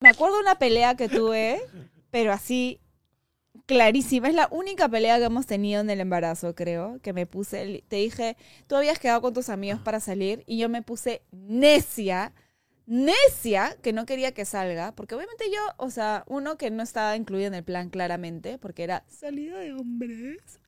Me acuerdo una pelea que tuve, pero así clarísima. Es la única pelea que hemos tenido en el embarazo, creo. Que me puse, te dije, tú habías quedado con tus amigos para salir y yo me puse necia, necia, que no quería que salga. Porque obviamente yo, o sea, uno que no estaba incluido en el plan claramente, porque era salida de hombres.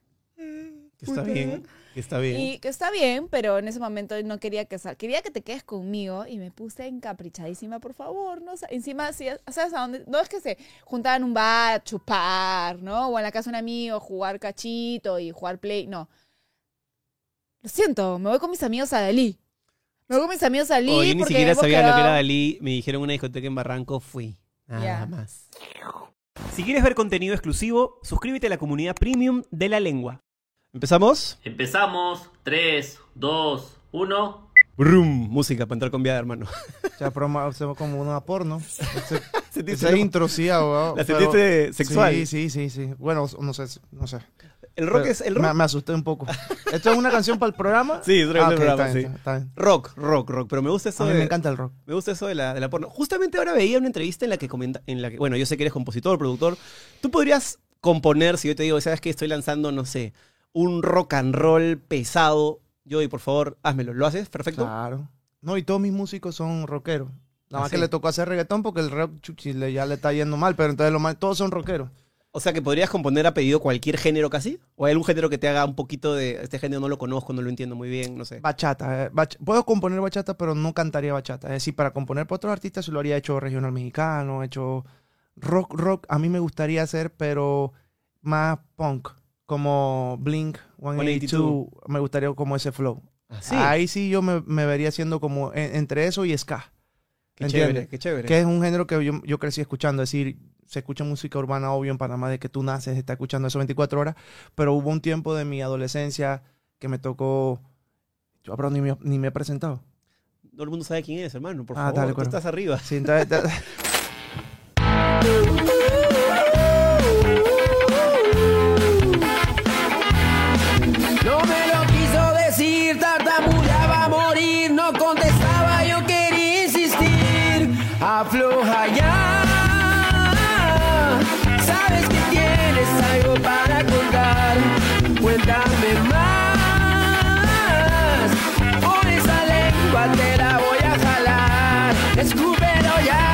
Que está bien, que está bien. Y que está bien, pero en ese momento no quería que sal Quería que te quedes conmigo y me puse encaprichadísima, por favor, ¿no? Encima, ¿sabes a dónde? No es que se juntaban un bar a chupar, ¿no? O en la casa de un amigo, jugar cachito y jugar play. No. Lo siento, me voy con mis amigos a Dalí. Me voy con mis amigos a Dalí. Oh, yo ni siquiera sabía lo que era Dalí. Me dijeron una discoteca en Barranco, fui. Nada más. Si quieres ver contenido exclusivo, suscríbete a la comunidad premium de la lengua. ¿Empezamos? Empezamos. 3, 2, 1. Brum, música para entrar con viada, hermano. Ya, pero hacemos como una porno. Ese, ese intro, sí, abogado. ¿La sentiste sexual? Sí, sí, sí, sí. Bueno, no sé, no sé. El rock es el rock. Me, asusté un poco. ¿Esto es una canción para el programa? Sí, es una ah, canción okay, programa, sí. Está bien. Rock, rock, rock. Pero me gusta eso A mí de. me encanta el rock. Me gusta eso de la, de la porno. Justamente ahora veía una entrevista en la que comenta, en la que, bueno, yo sé que eres compositor, productor. Tú podrías componer, si yo te digo, ¿sabes qué? Estoy lanzando, no sé, un rock and roll pesado. Yo, y por favor, házmelo. ¿Lo haces? Perfecto. Claro. No, y todos mis músicos son rockeros. Nada ¿Ah, más sí? que le tocó hacer reggaetón porque el rock chuchi, le- ya le está yendo mal, pero entonces lo mal- todos son rockeros. O sea, que podrías componer a pedido cualquier género casi. ¿O hay algún género que te haga un poquito de. Este género no lo conozco, no lo entiendo muy bien, no sé. Bachata. eh, bach- Puedo componer bachata, pero no cantaría bachata. Es decir, para componer para otros artistas sí lo haría hecho regional mexicano, hecho rock, rock. A mí me gustaría hacer, pero más punk. Como Blink 182. Me gustaría como ese flow. Ah, sí. Ahí sí yo me, me vería siendo como en- entre eso y ska. qué ¿entiendes? chévere, qué chévere. Que es un género que yo, yo crecí escuchando. Es decir, se escucha música urbana, obvio, en Panamá, de que tú naces, estás escuchando eso 24 horas. Pero hubo un tiempo de mi adolescencia que me tocó. Yo, pero ni me, ni me he presentado. Todo el mundo sabe quién es, hermano. Por Ah, favor, dale, tú estás arriba. Sí, entonces- Afloja ya, sabes que tienes algo para contar, cuéntame más. Por esa lengua te la voy a jalar, escúpelo ya.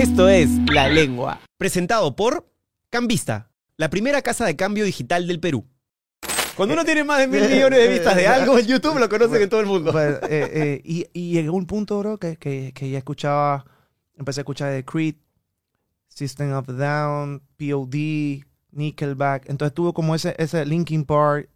Esto es La Lengua. Presentado por Cambista, la primera casa de cambio digital del Perú. Cuando uno tiene más de mil millones de vistas de algo en YouTube, lo conocen en todo el mundo. Pues, eh, eh, y, y llegó un punto, bro, que, que, que ya escuchaba, empecé a escuchar de Creed, System of Down, POD, Nickelback. Entonces tuvo como ese, ese Linkin Park,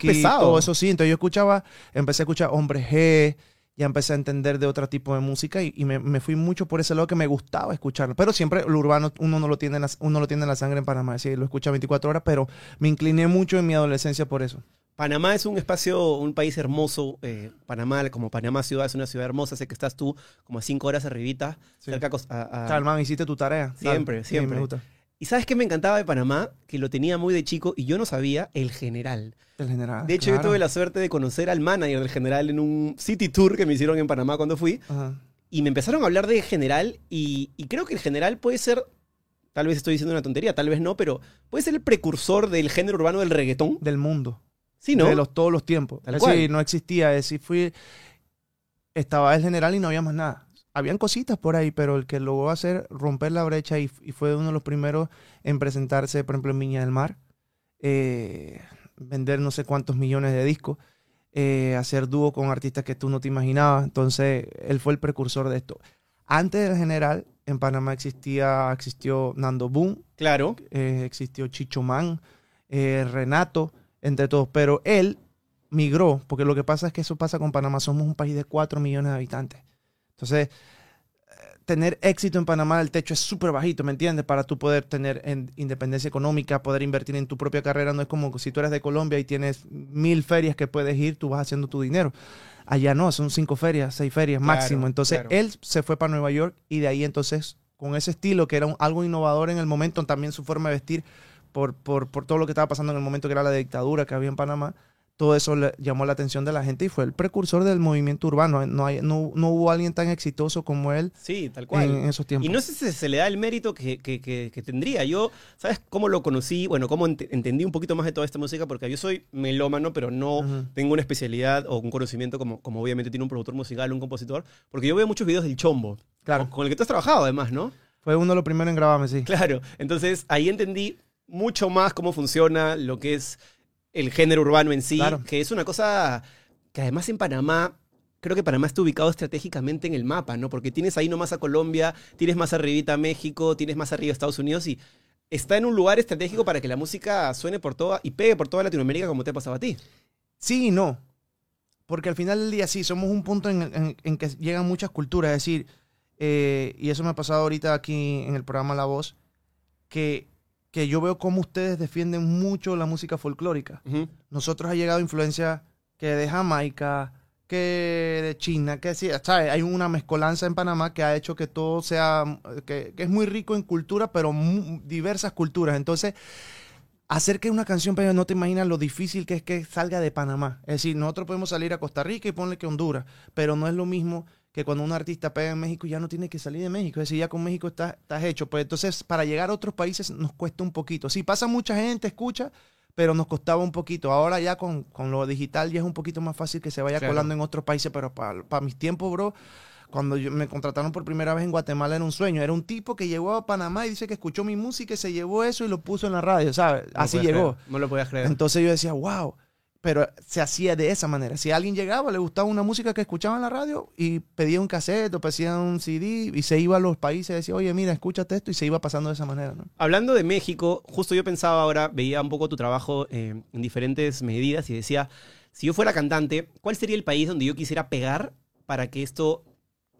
pesado. todo eso sí. Entonces yo escuchaba, empecé a escuchar Hombre G, ya empecé a entender de otro tipo de música y, y me, me fui mucho por ese lado que me gustaba escucharlo. Pero siempre lo urbano uno no lo tiene en la, uno lo tiene en la sangre en Panamá, sí, lo escucha 24 horas, pero me incliné mucho en mi adolescencia por eso. Panamá es un espacio, un país hermoso. eh, Panamá, como Panamá ciudad, es una ciudad hermosa. Sé que estás tú como a cinco horas arribita, Sí. cerca a a- Calma, hiciste tu tarea. Siempre, Sí, siempre. me gusta. ¿Y sabes qué me encantaba de Panamá? Que lo tenía muy de chico y yo no sabía el general. El general. De hecho, yo tuve la suerte de conocer al manager del general en un city tour que me hicieron en Panamá cuando fui. Ajá. Y me empezaron a hablar de general y, y creo que el general puede ser, tal vez estoy diciendo una tontería, tal vez no, pero puede ser el precursor del género urbano del reggaetón. Del mundo. Sí, ¿no? De los, todos los tiempos. Tal Es cual. decir, no existía. Es decir, fui. Estaba el general y no había más nada. Habían cositas por ahí, pero el que logró hacer romper la brecha y, y fue uno de los primeros en presentarse, por ejemplo, en Viña del Mar, eh, vender no sé cuántos millones de discos, eh, hacer dúo con artistas que tú no te imaginabas. Entonces, él fue el precursor de esto. Antes del general, en Panamá existía, existió Nando Boom, Claro. eh, existió Chicho Man, Renato, entre todos, pero él migró, porque lo que pasa es que eso pasa con Panamá, somos un país de 4 millones de habitantes. Entonces, eh, tener éxito en Panamá, el techo es súper bajito, ¿me entiendes? Para tú poder tener en- independencia económica, poder invertir en tu propia carrera, no es como si tú eres de Colombia y tienes mil ferias que puedes ir, tú vas haciendo tu dinero. Allá no, son cinco ferias, seis ferias Claro, máximo. Entonces, claro. él se fue para Nueva York y de ahí entonces, con ese estilo que era un- algo innovador en el momento, también su forma de vestir, por, por, por todo lo que estaba pasando en el momento que era la dictadura que había en Panamá, todo eso le llamó la atención de la gente y fue el precursor del movimiento urbano. No, hay, no, no hubo alguien tan exitoso como él Sí, tal cual. en esos tiempos. Y no sé si se le da el mérito que, que- que- que tendría. Yo, ¿sabes cómo lo conocí? Bueno, cómo ent- entendí un poquito más de toda esta música, porque yo soy melómano, pero no tengo una especialidad o un conocimiento como, como obviamente tiene un productor musical, un compositor, porque yo veo muchos videos del Chombo, Claro. con el que tú has trabajado además, ¿no? Fue uno de los primeros en grabarme, sí. Claro, entonces ahí entendí mucho más cómo funciona lo que es el género urbano en sí, Claro. que es una cosa que además en Panamá, creo que Panamá está ubicado estratégicamente en el mapa, ¿no? Porque tienes ahí nomás a Colombia, tienes más arribita a México, tienes más arriba a Estados Unidos y está en un lugar estratégico para que la música suene por toda y pegue por toda Latinoamérica como te ha pasado a ti. Sí y no. Porque al final del día sí, somos un punto en, en- en que llegan muchas culturas. Es decir, eh, y eso me ha pasado ahorita aquí en el programa La Voz, que, que yo veo cómo ustedes defienden mucho la música folclórica. Nosotros ha llegado influencia que de Jamaica, que de China, que sí, ¿sabes? Hay una mezcolanza en Panamá que ha hecho que todo sea, que, que es muy rico en cultura, pero diversas culturas. Entonces, hacer que una canción pegue, no te imaginas lo difícil que es que salga de Panamá. Es decir, nosotros podemos salir a Costa Rica y ponle que Honduras, pero no es lo mismo que cuando un artista pega en México ya no tiene que salir de México. Es decir, ya con México está- estás hecho. Pues entonces, para llegar a otros países nos cuesta un poquito. Sí, pasa mucha gente, escucha, pero nos costaba un poquito. Ahora ya con, con lo digital ya es un poquito más fácil que se vaya Claro. colando en otros países, pero para mis tiempos, bro, cuando yo- me contrataron por primera vez en Guatemala era un sueño. Era un tipo que llegó a Panamá y dice que escuchó mi música y se llevó eso y lo puso en la radio, ¿sabes? No Así llegó. creer, no lo podías creer. Entonces yo decía, wow. Pero se hacía de esa manera. Si alguien llegaba, le gustaba una música que escuchaba en la radio y pedía un cassette o pedía un CD y se iba a los países y decía, oye, mira, escúchate esto y se iba pasando de esa manera, ¿no? Hablando de México, justo yo pensaba ahora, veía un poco tu trabajo eh, en diferentes medidas y decía, si yo fuera cantante, ¿cuál sería el país donde yo quisiera pegar para que esto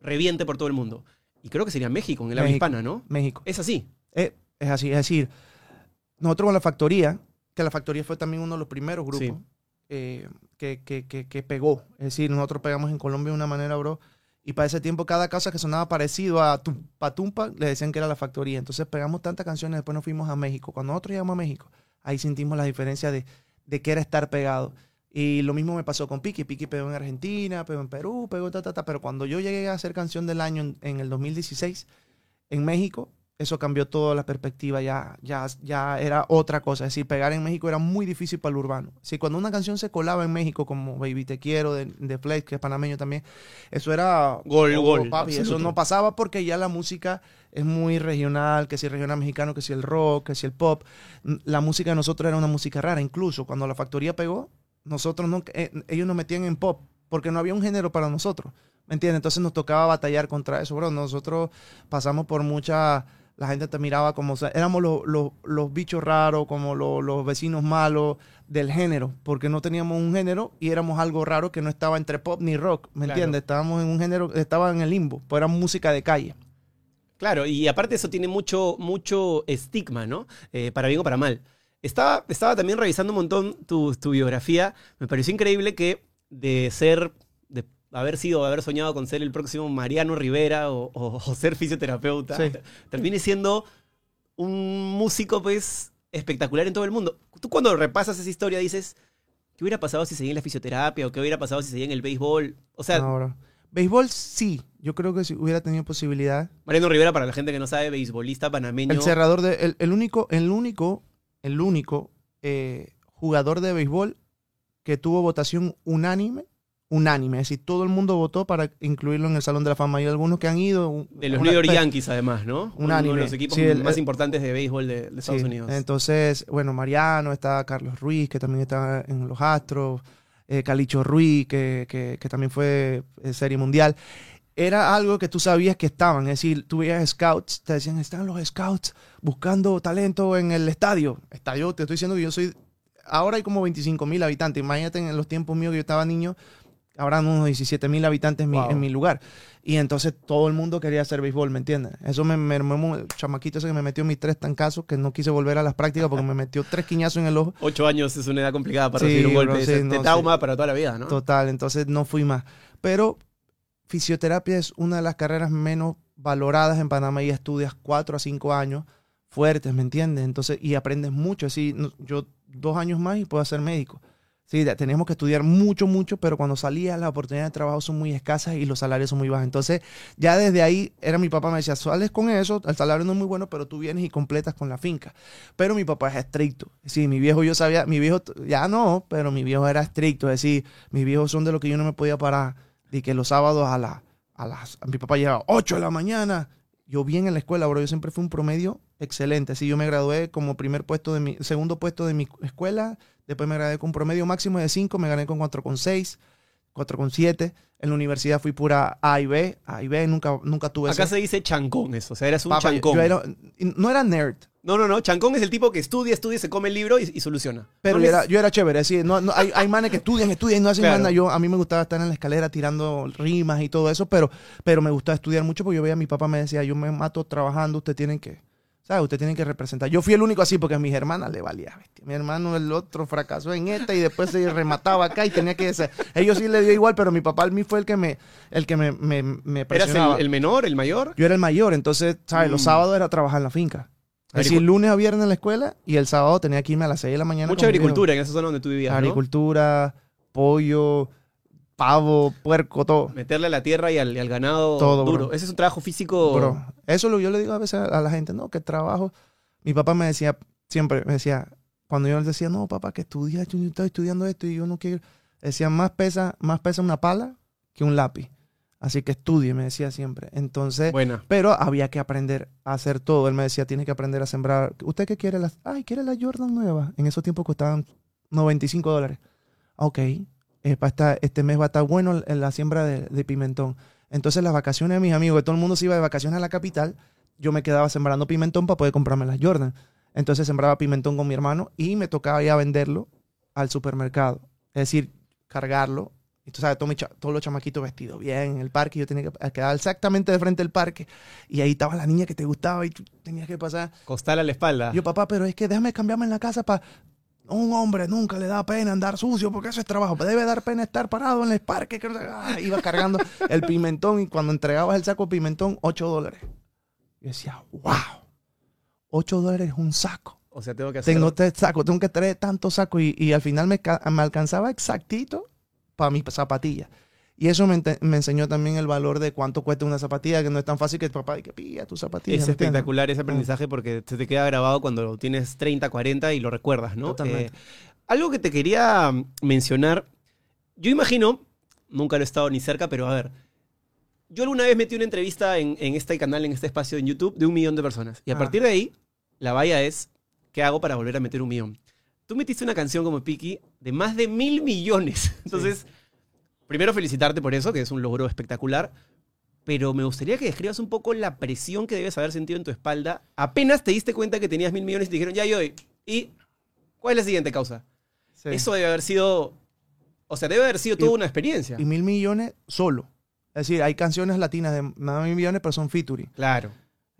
reviente por todo el mundo? Y creo que sería México, en el habla hispana, ¿no? México. Es así. Eh, es así, es decir, nosotros con la factoría, que la factoría fue también uno de los primeros grupos Sí. Eh, que, que, que, que pegó. Es decir, nosotros pegamos en Colombia de una manera, bro. Y para ese tiempo, cada casa que sonaba parecido a Tumpa Tumpa, le decían que era la factoría. Entonces pegamos tantas canciones, después nos fuimos a México. Cuando nosotros llegamos a México, ahí sentimos la diferencia de, de qué era estar pegado. Y lo mismo me pasó con Piki. Piki pegó en Argentina, pegó en Perú, pegó ta, ta, ta. Pero cuando yo llegué a hacer canción del año en, en el 2016, en México, eso cambió toda la perspectiva, ya, ya, ya era otra cosa. Es decir, pegar en México era muy difícil para el urbano. Si cuando una canción se colaba en México, como Baby Te Quiero, de, de Flex, que es panameño también, eso era Gol, oh, gol, papi, eso no pasaba porque ya la música es muy regional, que si el regional mexicano, que si el rock, que si el pop. La música de nosotros era una música rara. Incluso cuando la factoría pegó, nosotros no, eh, ellos nos metían en pop porque no había un género para nosotros. ¿Me entiendes? Entonces nos tocaba batallar contra eso, bro. Nosotros pasamos por mucha... La gente te miraba como... o sea, éramos los, los- los bichos raros, como los, los vecinos malos del género, porque no teníamos un género y éramos algo raro que no estaba entre pop ni rock, ¿me Claro. entiendes? Estábamos en un género, estaba en el limbo, pues era música de calle. Claro, y aparte eso tiene mucho, mucho estigma, ¿no? Eh, para bien o para mal. Estaba, estaba también revisando un montón tu, tu biografía. Me pareció increíble que de ser, haber sido, haber soñado con ser el próximo Mariano Rivera o, o- o ser fisioterapeuta, Sí. termine siendo un músico, pues, espectacular en todo el mundo. Tú cuando repasas esa historia dices, ¿qué hubiera pasado si seguía en la fisioterapia o qué hubiera pasado si seguía en el béisbol? O sea, No. Béisbol sí, yo creo que si hubiera tenido posibilidad. Mariano Rivera, para la gente que no sabe, beisbolista panameño. El cerrador de, el, el único, el único, el único eh, jugador de béisbol que tuvo votación unánime, unánime, es decir, todo el mundo votó para incluirlo en el Salón de la Fama. Hay algunos que han ido. De los New York Yankees, además, ¿no? Uno Unánime. de los equipos Sí, el- más el- importantes de béisbol de, de Estados Sí, Unidos. Entonces, bueno, Mariano, está Carlos Ruiz, que también está en los Astros, eh, Calicho Ruiz, que, que- que también fue eh, Serie Mundial. Era algo que tú sabías que estaban, es decir, tú veías scouts, te decían, están los scouts buscando talento en el estadio. Estadio, te estoy diciendo que yo soy, ahora hay como 25 mil habitantes, imagínate en los tiempos míos que yo estaba niño, habrán unos 17 mil habitantes en mi, en mi lugar. Y entonces todo el mundo quería hacer béisbol, ¿me entiendes? Eso me mermó el chamaquito ese que me metió mis tres tancazos, que no quise volver a las prácticas porque me metió tres quiñazos en el ojo. Ocho años es una edad complicada para Sí, recibir un golpe. sí, Te- no, trauma sí. para toda la vida, ¿no? Total, entonces no fui más. Pero fisioterapia es una de las carreras menos valoradas en Panamá y estudias cuatro a cinco años fuertes, ¿me entiendes? Entonces, y aprendes mucho. Así, no- yo dos años más y puedo ser médico. Sí, teníamos que estudiar mucho, mucho, pero cuando salía las oportunidades de trabajo son muy escasas y los salarios son muy bajos. Entonces, ya desde ahí, era mi papá me decía, sales con eso, el salario no es muy bueno, pero tú vienes y completas con la finca. Pero mi papá es estricto. Sí, mi viejo yo sabía, mi viejo ya no, pero mi viejo era estricto. Es decir, mis viejos son de lo que yo no me podía parar. De que los sábados a, la, a las, a mi papá llegaba 8 de la mañana. Yo bien en la escuela, bro, yo siempre fui un promedio excelente. Así yo me gradué como primer puesto de mi, segundo puesto de mi escuela, después me gradué con promedio máximo de 5, me gané con 4,6, 4,7. En la universidad fui pura A y B, A y B, nunca, nunca tuve Acá se dice chancón eso, o sea, eras un chancón. yo era- no era nerd, No, no, no, chancón es el tipo que estudia, estudia, se come el libro y, y soluciona. Pero No yo, era, yo era chévere, así, no, no, hay, hay manes que estudian, estudian y no hacen Claro. nada. Yo, a mí me gustaba estar en la escalera tirando rimas y todo eso, pero, pero me gustaba estudiar mucho porque yo veía a mi papá me decía, yo me mato trabajando, usted tienen que, ¿sabes? Usted tiene que representar. Yo fui el único así porque a mis hermanas le valía, bestia. Mi hermano, el otro, fracasó en esta y después se remataba acá y tenía que ser. Ellos sí le dio igual, pero mi papá a mí fue el que me, el que me, me, me ¿Eras presionaba. el, el menor, el mayor? Yo era el mayor, entonces, ¿sabes? Los Mm. sábados era trabajar en la finca. Es decir, lunes a viernes en la escuela y el sábado tenía que irme a las 6 de la mañana. Mucha agricultura en esa zona donde tú vivías, ¿no? Agricultura, pollo, pavo, puerco, todo. Meterle a la tierra y al, y al ganado Todo, duro. bro. Ese es un trabajo físico. Bro, eso lo, yo le digo a veces a, a la gente, no, que trabajo. Mi papá me decía, siempre me decía, cuando yo le decía, no, papá, que estudia, yo estoy estudiando esto y yo no quiero. Decía, más pesa, más pesa una pala que un lápiz. Así que estudie, me decía siempre. Entonces, Buena. pero había que aprender a hacer todo. Él me decía, tiene que aprender a sembrar. ¿Usted qué quiere? Las, ay, quiere la Jordan nueva. En esos tiempos costaban 95 dólares. Ok, eh, pa' esta- este mes va a estar bueno en la siembra de, de pimentón. Entonces las vacaciones de mis amigos, que todo el mundo se iba de vacaciones a la capital, yo me quedaba sembrando pimentón para poder comprarme las Jordan. Entonces sembraba pimentón con mi hermano y me tocaba ya venderlo al supermercado. Es decir, cargarlo. Y tú sabes, todo todos los chamaquitos vestidos bien en el parque. Yo tenía que quedar exactamente de frente al parque. Y ahí estaba la niña que te gustaba y tú tenías que pasar. Costal a la espalda. Yo, papá, pero es que déjame cambiarme en la casa para... Un hombre nunca le da pena andar sucio porque eso es trabajo. Debe dar pena estar parado en el parque. que ah, iba cargando el pimentón y cuando entregabas el saco de pimentón, 8 dólares. Yo decía, wow, 8 dólares es un saco. O sea, tengo que hacer. Tengo tres sacos, tengo que traer tantos sacos y, y al final me, me alcanzaba exactito para mis zapatillas. Y eso me, me enseñó también el valor de cuánto cuesta una zapatilla, que no es tan fácil que el papá diga, pilla tu zapatilla. Es espectacular ese Mm. aprendizaje porque se te queda grabado cuando tienes 30, 40 y lo recuerdas, ¿no? Totalmente. Eh, algo que te quería mm, mencionar, yo imagino, nunca lo he estado ni cerca, pero a ver, yo alguna vez metí una entrevista en, en este canal, en este espacio en YouTube, de un millón de personas. Y a Ah. partir de ahí, la valla es, ¿qué hago para volver a meter un millón? Tú metiste una canción como Piki de más de mil millones. Entonces, primero felicitarte por eso, que es un logro espectacular. Pero me gustaría que describas un poco la presión que debes haber sentido en tu espalda. Apenas te diste cuenta que tenías mil millones y te dijeron, ya, y hoy. ¿Y cuál es la siguiente causa? Sí. Eso debe haber sido. O sea, debe haber sido toda Y- una experiencia. Y mil millones solo. Es decir, hay canciones latinas de más de mil millones, pero son featuring. Claro.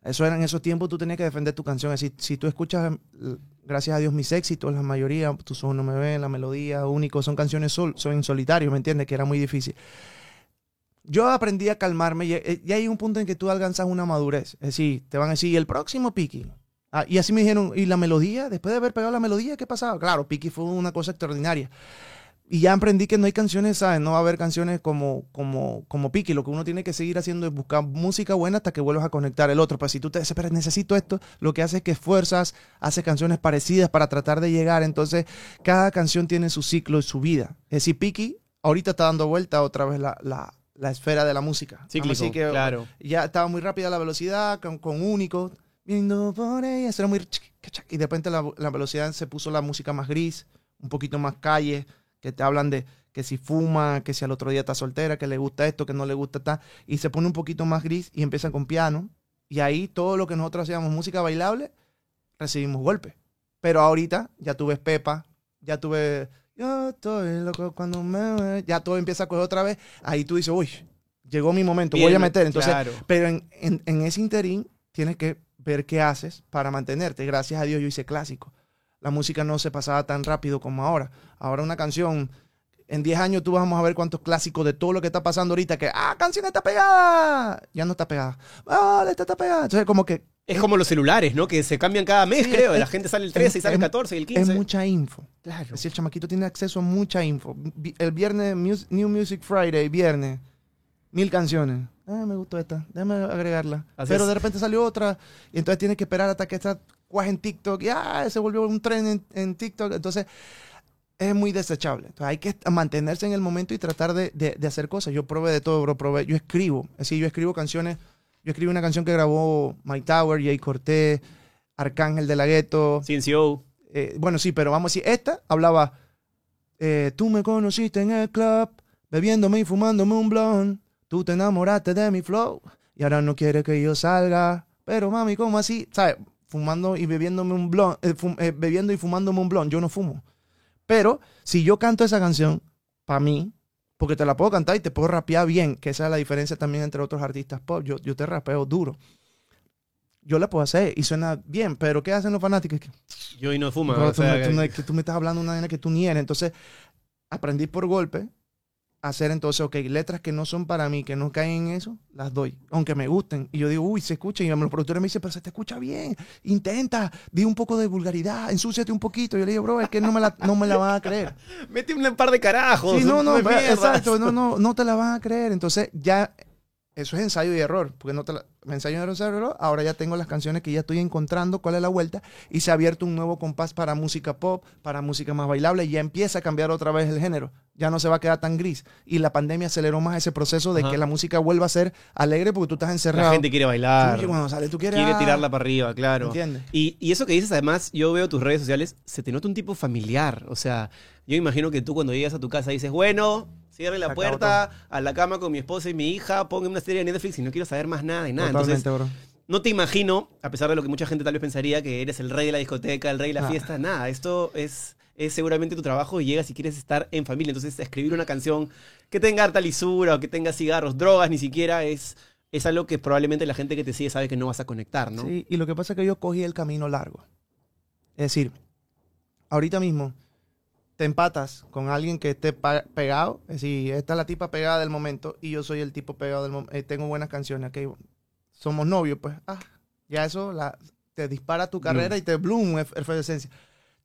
Eso era en esos tiempos, tú tenías que defender tu canción. Es decir, si tú escuchas, l- gracias a Dios, mis éxitos, la mayoría, tus ojos no me ven, la melodía, único, son canciones sol, son en solitario, ¿me entiendes? Que era muy difícil. Yo aprendí a calmarme y, eh, y hay un punto en que tú alcanzas una madurez. Es decir, te van a decir, "¿Y el próximo Piki. Ah, y así me dijeron, ¿y la melodía? Después de haber pegado la melodía, ¿qué pasaba? Claro, Piki fue una cosa extraordinaria. Y ya aprendí que no hay canciones, ¿sabes? No va a haber canciones como, como, como Piki. Lo que uno tiene que seguir haciendo es buscar música buena hasta que vuelvas a conectar el otro. Pues si tú te desesperas, necesito esto, lo que hace es que esfuerzas, haces canciones parecidas para tratar de llegar. Entonces, cada canción tiene su ciclo y su vida. Es decir, Piki ahorita está dando vuelta otra vez la, la, la esfera de la música. Cíclico, Así que claro. ya estaba muy rápida la velocidad, con, con único. Viendo por ella, eso era muy... Y de repente la, la velocidad se puso la música más gris, un poquito más calle, que te hablan de que si fuma, que si al otro día está soltera, que le gusta esto, que no le gusta tal. Y se pone un poquito más gris y empiezan con piano. Y ahí todo lo que nosotros hacíamos música bailable, recibimos golpes. Pero ahorita ya tuve Pepa, ya tuve... Yo estoy loco cuando me... ve", Ya todo empieza a coger otra vez. Ahí tú dices, uy, llegó mi momento, voy a meter. Entonces, claro. pero en, en- en ese interín tienes que ver qué haces para mantenerte. Gracias a Dios yo hice clásico. La música no se pasaba tan rápido como ahora. Ahora una canción, en 10 años tú vamos a ver cuántos clásicos de todo lo que está pasando ahorita, que, ah, canción está pegada. Ya no está pegada. Ah, esta está pegada. Entonces como que Es como los celulares, ¿no? Que se cambian cada mes, Sí, creo. es- la gente sale el 13 y sale el es- 14 y el es 15. mucha info. Claro. Es decir, el chamaquito tiene acceso a mucha info. El viernes, New Music Friday, viernes, mil canciones. Ah, me gustó esta, déjame agregarla. Así Pero es. de repente salió otra y entonces tienes que esperar hasta que esta cuaje en TikTok y ah, se volvió un tren en, en TikTok. Entonces es muy desechable. Entonces hay que mantenerse en el momento y tratar de, de- de hacer cosas. Yo probé de todo, bro. Probé. Yo escribo. Es decir, yo escribo canciones. Yo escribí una canción que grabó Mike Tower, Jay Cortés, Arcángel de la Gueto. CNCO. Eh, bueno, sí, pero vamos a decir, esta hablaba, eh, tú me conociste en el club, bebiéndome y fumándome un blond, tú te enamoraste de mi flow y ahora no quieres que yo salga, pero mami, ¿cómo así? ¿Sabes? Fumando y bebiéndome un blond, eh, fum- eh, bebiendo y fumándome un blond, yo no fumo. Pero si yo canto esa canción, para mí, porque te la puedo cantar y te puedo rapear bien, que esa es la diferencia también entre otros artistas pop, yo, yo te rapeo duro. Yo la puedo hacer y suena bien, pero ¿qué hacen los fanáticos? Yo y no fuma. Bro, o tú, sea, que tú me estás hablando de una vaina que tú ni eres. Entonces, aprendí por golpe hacer entonces, ok, letras que no son para mí, que no caen en eso, las doy, aunque me gusten. Y yo digo, uy, se escucha. Y los productores me dicen, pero se te escucha bien. Intenta, di un poco de vulgaridad, ensúciate un poquito. Yo le digo, bro, es que no me la, no me la van a creer. Mete un par de carajos. Sí, no, no, exacto, no, no, no te la van a creer. Entonces ya, eso es ensayo y error, porque no te la, me ensayo y error, ahora ya tengo las canciones que ya estoy encontrando, cuál es la vuelta, y se ha abierto un nuevo compás para música pop, para música más bailable, y ya empieza a cambiar otra vez el género, ya no se va a quedar tan gris, y la pandemia aceleró más ese proceso de Ajá. que la música vuelva a ser alegre porque tú estás encerrado. La gente quiere bailar. Sale, tú quieres... Quiere ah, tirarla para arriba, claro. ¿Entiendes? Y, y eso que dices, además, yo veo tus redes sociales, se te nota un tipo familiar. O sea, yo imagino que tú cuando llegas a tu casa dices, bueno, cierre la puerta, a la cama con mi esposa y mi hija, pongan una serie de Netflix y no quiero saber más nada de nada. Entonces, Totalmente, bro. no te imagino, a pesar de lo que mucha gente tal vez pensaría, que eres el rey de la discoteca, el rey de la Ah. fiesta. Nada, esto es, es seguramente tu trabajo y llegas y quieres estar en familia. Entonces, escribir una canción que tenga harta lisura o que tenga cigarros, drogas, ni siquiera es, es algo que probablemente la gente que te sigue sabe que no vas a conectar, ¿no? Sí, y lo que pasa es que yo cogí el camino largo. Es decir, ahorita mismo te empatas con alguien que esté pegado. Es decir, esta es la tipa pegada del momento y yo soy el tipo pegado del momento. tengo buenas canciones, ok. Somos novios, pues. Ah, ya eso la, te dispara tu carrera y te bloom, ef- efervescencia.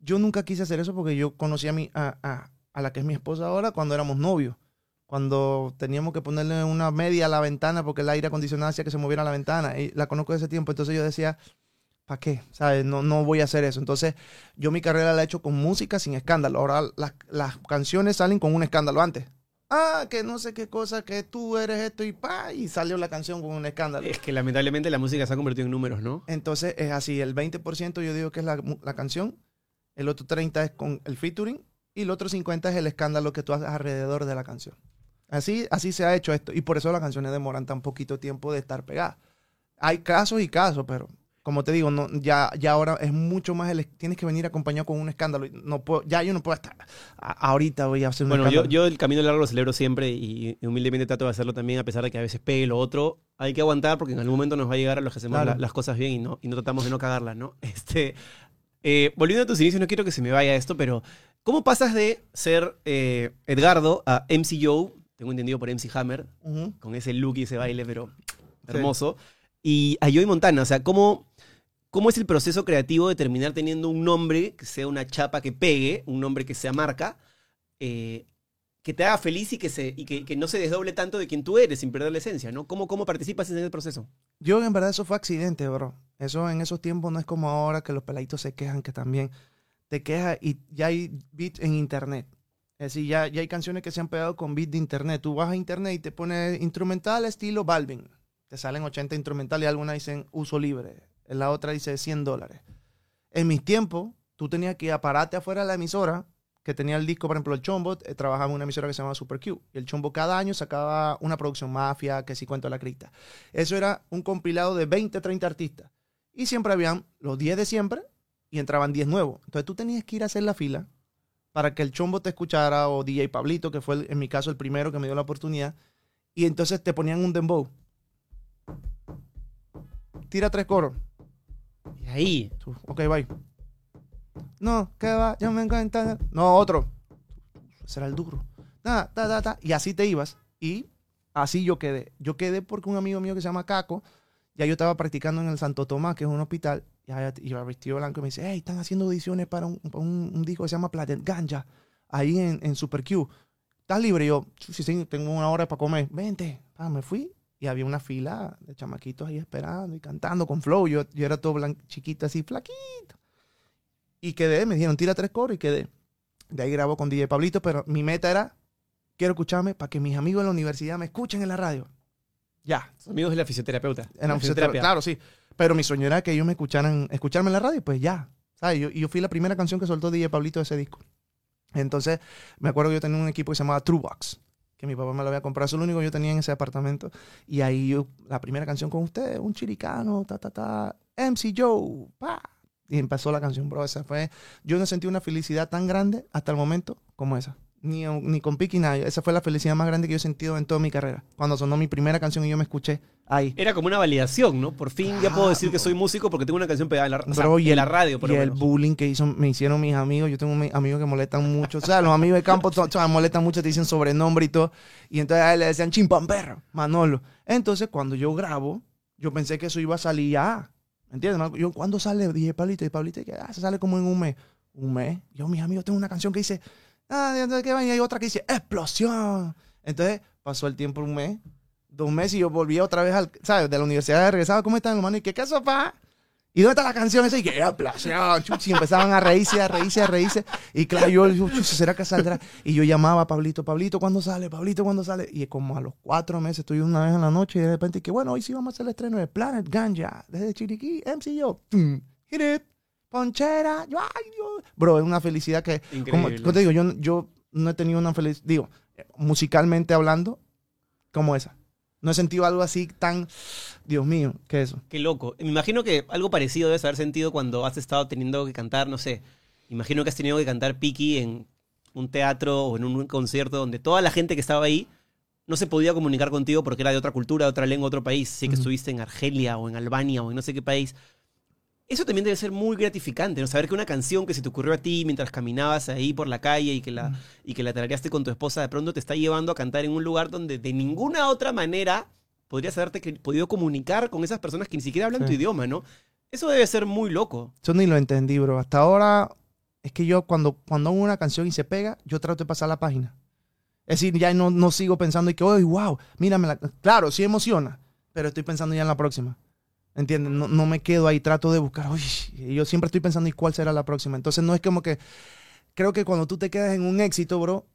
Yo nunca quise hacer eso porque yo conocí a, mi, a, a- a la que es mi esposa ahora cuando éramos novios. Cuando teníamos que ponerle una media a la ventana porque el aire acondicionado hacía que se moviera la ventana. Y la conozco de ese tiempo. Entonces yo decía, ¿para qué? ¿Sabes? No, no voy a hacer eso. Entonces yo mi carrera la he hecho con música sin escándalo. Ahora las, las canciones salen con un escándalo antes. Ah, que no sé qué cosa, que tú eres esto y pa, y salió la canción con un escándalo. Es que lamentablemente la música se ha convertido en números, ¿no? Entonces es así, el 20% yo digo que es la, la canción, el otro 30% es con el featuring y el otro 50% es el escándalo que tú haces alrededor de la canción. Así, así se ha hecho esto y por eso las canciones demoran tan poquito tiempo de estar pegadas. Hay casos y casos, pero como te digo, no, ya, ya ahora es mucho más, el, tienes que venir acompañado con un escándalo. No puedo, ya yo no puedo estar, a- ahorita voy a hacer un Bueno, yo, escándalo. yo el camino largo lo celebro siempre y, y humildemente trato de hacerlo también, a pesar de que a veces pegue lo otro. Hay que aguantar porque en algún momento nos va a llegar a los que hacemos Claro. la- las cosas bien y no, y no tratamos de no cagarlas, ¿no? Este, eh, volviendo a tus inicios, no quiero que se me vaya esto, pero ¿cómo pasas de ser eh, Edgardo a MC Joe? Tengo entendido por MC Hammer, con ese look y ese baile, pero hermoso. Y a Joey Montana, o sea, ¿cómo, ¿cómo es el proceso creativo de terminar teniendo un nombre que sea una chapa que pegue, un nombre que sea marca, eh, que te haga feliz y, que, se, y que, que no se desdoble tanto de quien tú eres sin perder la esencia, ¿no? ¿Cómo, cómo participas en ese proceso? Yo en verdad eso fue accidente, bro. Eso en esos tiempos no es como ahora que los peladitos se quejan que también te quejas y ya hay beats en internet. Es decir, ya, ya hay canciones que se han pegado con beats de internet. Tú vas a internet y te pones instrumental estilo Balvin. Te salen 80 instrumentales y algunas dicen uso libre. En la otra dice 100 dólares. En mis tiempos, tú tenías que ir a pararte afuera de la emisora que tenía el disco, por ejemplo, el Chombo, eh, trabajaba en una emisora que se llama Super Q. Y el Chombo cada año sacaba una producción mafia, que si cuento la cripta. Eso era un compilado de 20, 30 artistas. Y siempre habían los 10 de siempre y entraban 10 nuevos. Entonces tú tenías que ir a hacer la fila para que el Chombo te escuchara o DJ Pablito, que fue en mi caso el primero que me dio la oportunidad. Y entonces te ponían un dembow. Tira tres coros. Y ahí, ok, bye. No, que va, yo me encanta. No, otro. Ese era el duro. Ta, ta, ta, ta. Y así te ibas. Y así yo quedé. Yo quedé porque un amigo mío que se llama Caco, ya yo estaba practicando en el Santo Tomás, que es un hospital, ya iba vestido blanco y me dice, hey, están haciendo audiciones para un, un- disco que se llama Planet Ganja, ahí en, en Super Q. ¿Estás libre? Y yo, sí, sí, tengo una hora para comer. Vente. Pa, me fui y había una fila de chamaquitos ahí esperando y cantando con flow. Yo, yo era todo blan- chiquito, así, flaquito. Y quedé, me dijeron, tira tres coros y quedé. De ahí grabo con DJ Pablito, pero mi meta era, quiero escucharme para que mis amigos en la universidad me escuchen en la radio. Ya, Amigos de la fisioterapeuta. en La la fisioterapia. Claro, sí. Pero mi sueño era que ellos me escucharan, escucharme en la radio, y pues ya. ¿Sabes? Yo, y yo fui la primera canción que soltó DJ Pablito de ese disco. Entonces, me acuerdo que yo tenía un equipo que se llamaba Truebox, que mi papá me lo había comprado. Eso es lo único que yo tenía en ese apartamento. Y ahí yo, la primera canción con ustedes, un chiricano, ta, ta, ta, MC Joe, pa. Y empezó la canción, bro. Esa fue. Yo no sentí una felicidad tan grande hasta el momento como esa. Ni, ni con Piki ni nada. Esa fue la felicidad más grande que yo he sentido en toda mi carrera. Cuando sonó mi primera canción y yo me escuché ahí. Era como una validación, ¿no? Por fin ya puedo decir que soy músico porque tengo una canción pegada en la, o sea, Bro, y en el- la radio, por y el bullying que hizo, me hicieron mis amigos. Yo tengo mi- amigos que molestan mucho. O sea, los amigos de campo to- me molestan mucho, te dicen sobrenombre y todo. Y entonces a él le decían chimpamperro, Manolo. Entonces, cuando yo grabo, yo pensé que eso iba a salir ya. ¿Me entiendes? Yo, ¿cuándo sale? Dije Pablito y Pablito, que ah, se sale como en un mes. Un mes. Yo, mis amigos, tengo una canción que dice, ah, entonces, ¿qué? Y hay otra que dice, explosión. Entonces, pasó el tiempo un mes, dos meses y yo volví otra vez al, ¿sabes? De la universidad regresaba, ¿cómo están, hermano? Y ¿qué eso, pa? ¿Y dónde está la canción esa? Y que, explosión, chuchi. Y empezaban a reírse, a reírse, a reírse. Y claro, yo, ¿será que saldrá? Y yo llamaba a Pablito, Pablito, ¿cuándo sale? Pablito, ¿cuándo sale? Y como a los cuatro meses, estoy una vez en la noche y de repente, que bueno, hoy sí vamos a hacer el estreno de Planet Ganja, desde Chiriquí, MC yo. Tum, hit it, ponchera, yo, ay, Dios. Bro, es una felicidad que, Increíble. como te digo, yo, yo no he tenido una felicidad, digo, musicalmente hablando, como esa. No he sentido algo así tan, Dios mío, que eso. Qué loco. Me imagino que algo parecido debes haber sentido cuando has estado teniendo que cantar, no sé. Imagino que has tenido que cantar Piki en un teatro o en un concierto donde toda la gente que estaba ahí no se podía comunicar contigo porque era de otra cultura, de otra lengua, de otro país. Sé que Ujú. estuviste en Argelia o en Albania o en no sé qué país. Eso también debe ser muy gratificante, ¿no? Saber que una canción que se te ocurrió a ti mientras caminabas ahí por la calle y que la, y que la tarareaste con tu esposa, de pronto te está llevando a cantar en un lugar donde de ninguna otra manera podrías haberte podido comunicar con esas personas que ni siquiera hablan Sí. tu idioma, ¿no? Eso debe ser muy loco. Yo ni lo entendí, bro. Hasta ahora es que yo cuando, cuando hago una canción y se pega, yo trato de pasar la página. Es decir, ya no, no sigo pensando y que, oh, wow, mírame la... Claro, sí emociona, pero estoy pensando ya en la próxima. ¿Entiendes? No, no me quedo ahí, trato de buscar, uy, y yo siempre estoy pensando, ¿y cuál será la próxima? Entonces no es como que, creo que cuando tú te quedas en un éxito, bro,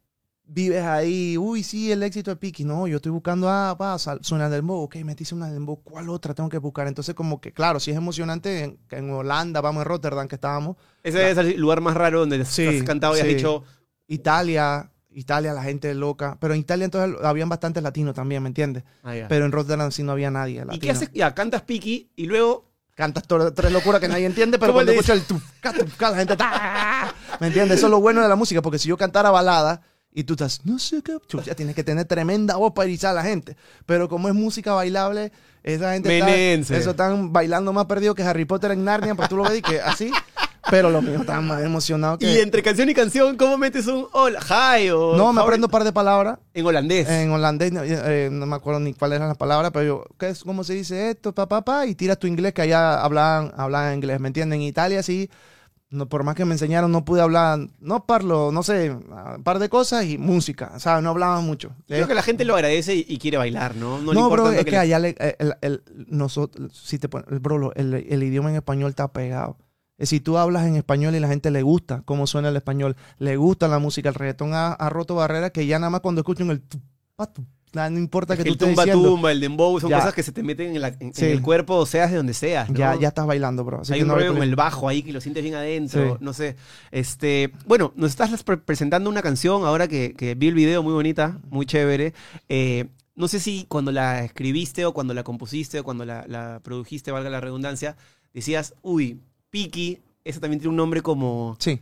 vives ahí, uy, sí, el éxito de Piki. No, yo estoy buscando, ah, va, suena del dembow, ok, metiste una dembow, ¿cuál otra tengo que buscar? Entonces como que, claro, sí es emocionante en, en Holanda, vamos, en Rotterdam, que estábamos, Ese es el lugar más raro donde Sí, has cantado y has dicho, Italia, Italia, la gente loca. Pero en Italia entonces habían bastantes latinos también, ¿me entiendes? ah, ya. Pero en Rotterdam sí no había nadie ¿Y qué haces? Ya, cantas Piki y luego Cantas tres locuras que nadie entiende, pero ¿Cómo cuando le escucha el tufca, tufca, la gente. ¿Me entiendes? Eso es lo bueno de la música, porque si yo cantara balada y tú estás, no sé qué, chucha, tienes que tener tremenda voz para erizar a la gente. Pero como es música bailable, esa gente Menense. está, eso están bailando más perdido que Harry Potter en Narnia, pues tú lo ves y que así. Pero los míos están más emocionados que... Y entre canción y canción, ¿cómo metes un hola, hi o No, me aprendo un par de palabras. en holandés? En holandés, no, eh, no me acuerdo ni cuáles eran las palabras, pero yo, ¿qué es, ¿cómo se dice esto? Pa, pa, pa, y tiras tu inglés, que allá hablaban, hablaban inglés, ¿me entienden? En Italia sí, no, por más que me enseñaron, no pude hablar, no parlo, no sé, un par de cosas y música, ¿sabes? No hablaban mucho. Creo que la gente lo agradece y, y quiere bailar, ¿no? No, No, le importa bro, es que le- allá le- el, el- nosotros, si te pon- el, bro, el idioma en español está pegado. Es Si tú hablas en español y la gente le gusta cómo suena el español, le gusta la música, el reggaetón ha, ha roto barreras que ya nada más cuando escuchan el no importa es que, que tú el estés tumba diciendo, tumba, el dembow, son Ya. cosas que se te meten en, la- en- en Sí. el cuerpo, seas de donde seas. ¿no? ya, ya estás bailando, bro. Así Hay que un no rollo con el bajo ahí que lo sientes bien adentro, Sí. no sé. Este, bueno, nos estás pre- presentando una canción ahora que, que vi el video muy bonita, muy chévere. Eh, no sé si cuando la escribiste o cuando la compusiste o cuando la, la produjiste, valga la redundancia, decías, uy, Piki, esa también tiene un nombre como... Sí.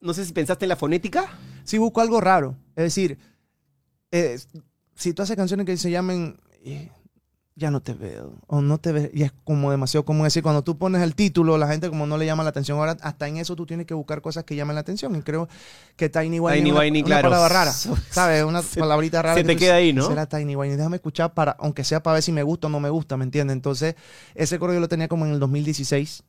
No sé si pensaste en la fonética. Sí busco algo raro. Es decir, eh, si tú haces canciones que se llamen eh, Ya no te veo o no te ves, y es como demasiado común decir, cuando tú pones el título, la gente como no le llama la atención. Ahora, hasta en eso tú tienes que buscar cosas que llamen la atención. Y creo que Tiny Wine Tiny es una, Whiny, una claro. palabra rara. ¿Sabes? Una palabrita rara. se que te queda ahí, ¿no? Será Tiny Wine. Déjame escuchar para, aunque sea para ver si me gusta o no me gusta, ¿me entiendes? Entonces, ese coro yo lo tenía como en el 2016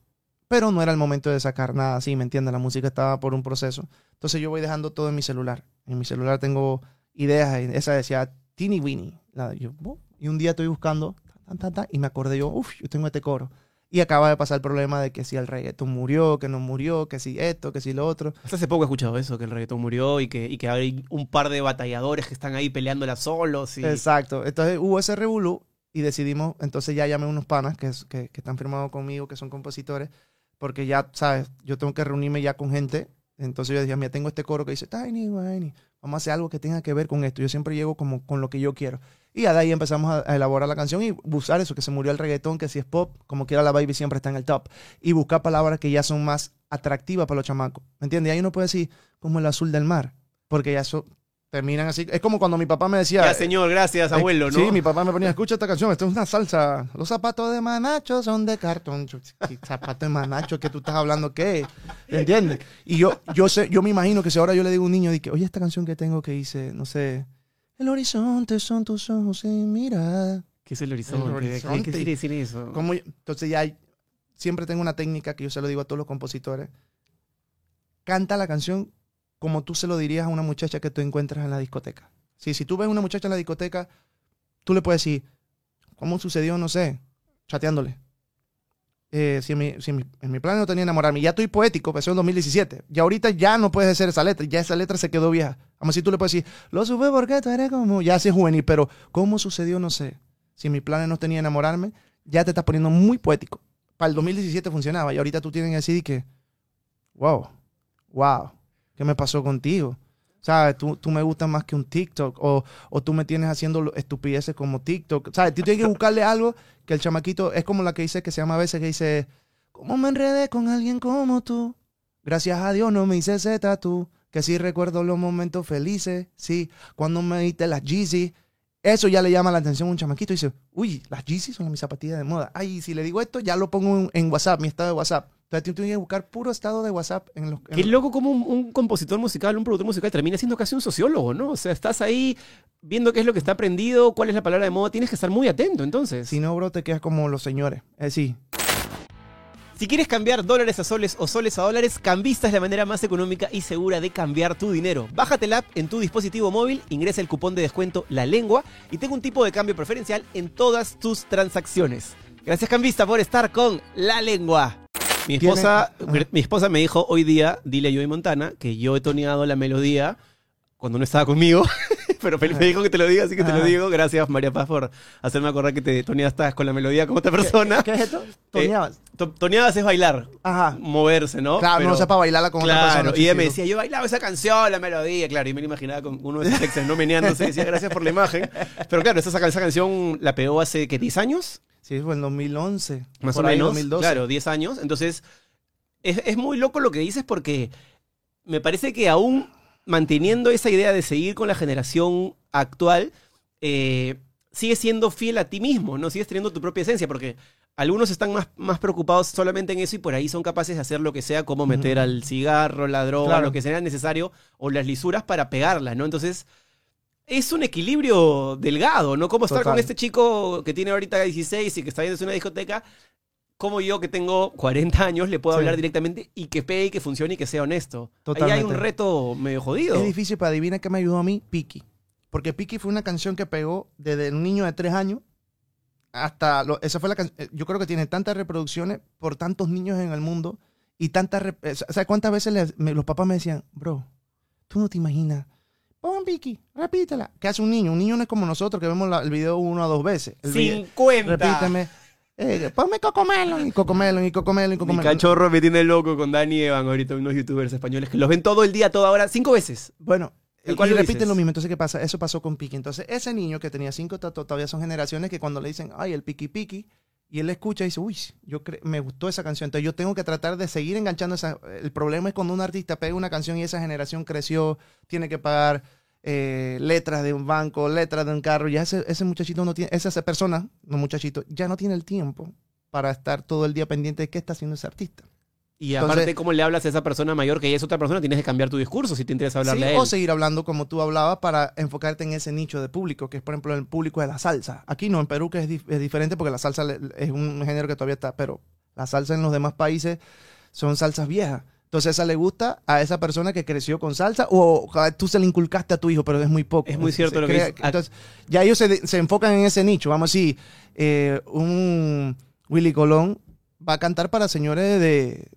pero no era el momento de sacar nada así, ¿me entiendes? La música estaba por un proceso. Entonces yo voy dejando todo en mi celular. En mi celular tengo ideas, y esa decía Teeny Weeny. La de yo, "Oh", y un día estoy buscando, tan, tan, tan, y me acordé yo, uff, yo tengo este coro. Y acaba de pasar el problema de que si el reggaetón murió, que no murió, que si esto, que si lo otro. Hasta hace poco he escuchado eso, que el reggaetón murió y que, y que hay un par de batalladores que están ahí peleándola solos. Y... Exacto. Entonces hubo ese revolú y decidimos, entonces ya llamé a unos panas que, es- que, que están firmados conmigo, que son compositores, porque ya, ¿sabes? Yo tengo que reunirme ya con gente. Entonces yo decía, mira, tengo este coro que dice, Tiny, Tiny, vamos a hacer algo que tenga que ver con esto. Yo siempre llego como con lo que yo quiero. Y de ahí empezamos a, a elaborar la canción y buscar eso, que se murió el reggaetón, que si es pop, como quiera la baby siempre está en el top. Y buscar palabras que ya son más atractivas para los chamacos. ¿Me entiendes? Y ahí uno puede decir, como el azul del mar, porque ya eso terminan así. Es como cuando mi papá me decía... Ya, señor, gracias, eh, abuelo, ¿no? Sí, mi papá me ponía, escucha esta canción, esto es una salsa. Los zapatos de Manacho son de cartón. ¿qué zapatos de Manacho que tú estás hablando qué? ¿Entiendes? Y yo, yo sé, yo me imagino que si ahora yo le digo a un niño, que, oye, esta canción que tengo que dice, no sé, el horizonte son tus ojos y mira. ¿Qué es el horizonte? El ¿Qué- horizonte. ¿Qué, quiere decir eso? ¿Cómo yo- Entonces ya hay- siempre tengo una técnica que yo se lo digo a todos los compositores. Canta la canción como tú se lo dirías a una muchacha que tú encuentras en la discoteca. Sí, si tú ves una muchacha en la discoteca, tú le puedes decir, ¿cómo sucedió? No sé, chateándole. Eh, si en mi, si en mi, plan no tenía enamorarme, ya estoy poético, empezó en 2017. Ya ahorita ya no puedes hacer esa letra, ya esa letra se quedó vieja. Vamos si tú le puedes decir, lo supe porque tú eres como, ya es juvenil, pero ¿cómo sucedió? No sé. Si en mi plan no tenía enamorarme, ya te estás poniendo muy poético. Para el 2017 funcionaba y ahorita tú tienes que decir que, wow, wow, ¿qué me pasó contigo? ¿Sabes? Tú, tú me gustas más que un TikTok o, o tú me tienes haciendo estupideces como TikTok. ¿Sabes? Tú tienes que buscarle algo que el chamaquito, es como la que dice, que se llama a veces, que dice, ¿cómo me enredé con alguien como tú? Gracias a Dios no me hice ese tatu, que sí recuerdo los momentos felices, sí, cuando me diste las Yeezy. Eso ya le llama la atención a un chamaquito y dice, uy, las Yeezy son mis zapatillas de moda. Ay, si le digo esto, ya lo pongo en WhatsApp, mi estado de WhatsApp. Entonces tú tienes que buscar puro estado de WhatsApp en los... en Qué loco como un, un compositor musical, un productor musical termina siendo casi un sociólogo, ¿no? O sea, estás ahí viendo qué es lo que está aprendido, cuál es la palabra de moda, tienes que estar muy atento entonces. Si no, bro, te quedas como los señores. Es decir, Si quieres cambiar dólares a soles o soles a dólares, Cambista es la manera más económica y segura de cambiar tu dinero. Bájate la app en tu dispositivo móvil, ingresa el cupón de descuento La Lengua y tenga un tipo de cambio preferencial en todas tus transacciones. Gracias Cambista por estar con La Lengua. Mi esposa, mi esposa me dijo hoy día, dile a Joey Montana, que yo he toneado la melodía cuando no estaba conmigo. Pero Felipe me dijo que te lo diga, así que te lo Ajá. digo. Gracias, María Paz, por hacerme acordar que te toneaste con la melodía con otra persona. ¿qué es esto? Toneabas. To- Toneadas es bailar, Ajá. moverse, ¿no? Claro, Pero- no sé para bailarla con otra Claro, persona. y ella me decía, yo bailaba esa canción, la melodía, claro, y me lo imaginaba con uno de esos exes, no meneándose, decía, gracias por la imagen. Pero claro, esa, esa canción la pegó hace, ¿qué, 10 años? Sí, fue en 2011. Más por o menos. 2012. Claro, 10 años. Entonces, es, es muy loco lo que dices porque me parece que aún manteniendo esa idea de seguir con la generación actual, eh, sigues siendo fiel a ti mismo, ¿no? Sigues teniendo tu propia esencia, porque algunos están más, más preocupados solamente en eso y por ahí son capaces de hacer lo que sea, como meter al cigarro, la droga, Claro. lo que sea necesario, o las lisuras para pegarla, ¿no? Entonces, es un equilibrio delgado, ¿no? Como estar Total. con este chico que tiene ahorita 16 y que está yendo a una discoteca, como yo que tengo 40 años le puedo Sí. hablar directamente y que pegue, y que funcione y que sea honesto. Ahí hay Totalmente. un reto medio jodido. Es difícil, pero adivina qué me ayudó a mí, Piki. Porque Piki fue una canción que pegó desde un niño de tres años hasta... lo- esa fue la eh, Yo creo que tiene tantas reproducciones por tantos niños en el mundo y tantas... rep- eh, ¿Sabes cuántas veces les- me- los papás me decían, bro, tú no te imaginas... Pon Piki, repítela. ¿Qué hace un niño? Un niño no es como nosotros que vemos la- el video una o dos veces. El video- 50. repíteme. Eh, ponme Cocomelon y Cocomelon y Cocomelon y Mi Cocomelon. cachorro me tiene loco con Dani y Evan ahorita, unos youtubers españoles que los ven todo el día, toda hora, cinco veces. Bueno, ¿El y cual lo repiten dices? lo mismo. Entonces, ¿qué pasa? Eso pasó con Piki. Entonces, ese niño que tenía cinco, to- todavía son generaciones que cuando le dicen, ay, el Piki Piki, y él escucha y dice, uy, yo me gustó esa canción. Entonces, yo tengo que tratar de seguir enganchando esa. El problema es cuando un artista pega una canción y esa generación creció, tiene que pagar eh, letras de un banco, letras de un carro. Ya ese, ese muchachito no tiene, esa, esa persona, no muchachito, ya no tiene el tiempo para estar todo el día pendiente de qué está haciendo ese artista. Y Entonces- aparte, ¿cómo le hablas a esa persona mayor que ella es otra persona? Tienes que cambiar tu discurso si te interesa hablarle Sí, a él. o seguir hablando como tú hablabas para enfocarte en ese nicho de público, que es por ejemplo el público de la salsa. Aquí no, en Perú que es, es diferente porque la salsa es un género que todavía está, pero La salsa en los demás países son salsas viejas. Entonces esa le gusta a esa persona que creció con salsa o tú se le inculcaste a tu hijo, pero es muy poco. Es muy cierto Se lo que dices. Entonces ya ellos se, se enfocan en ese nicho. Vamos a decir, eh, un Willy Colón va a cantar para señores de...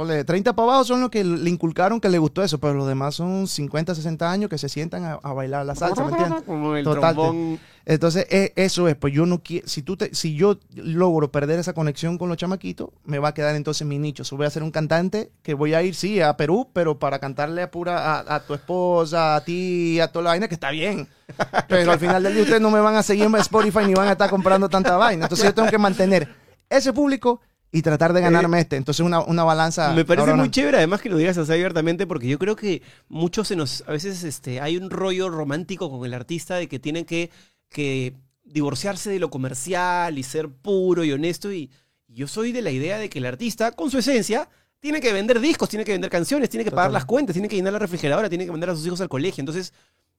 ponle, de 30 para abajo son los que le inculcaron que le gustó eso, pero los demás son 50, 60 años que se sientan a, a bailar la salsa, ¿me entiendes? Como el Total, trombón. Entonces, e- eso es, pues yo no quiero, si tú te, si yo logro perder esa conexión con los chamaquitos, me va a quedar entonces mi nicho. So, voy a ser un cantante que voy a ir, sí, a Perú, pero para cantarle a pura, a, a tu esposa, a ti, a toda la vaina, que está bien. Pero al final del día ustedes no me van a seguir en Spotify ni van a estar comprando tanta vaina. Entonces yo tengo que mantener ese público y tratar de ganarme este. Entonces una, una balanza. Me parece cabrona. muy chévere, además que lo digas así abiertamente, porque yo creo que muchos se nos. A veces este, hay un rollo romántico con el artista de que tiene que, que divorciarse de lo comercial y ser puro y honesto. Y yo soy de la idea de que el artista, con su esencia, tiene que vender discos, tiene que vender canciones, tiene que pagar las cuentas, tiene que llenar la refrigeradora, tiene que mandar a sus hijos al colegio. Entonces,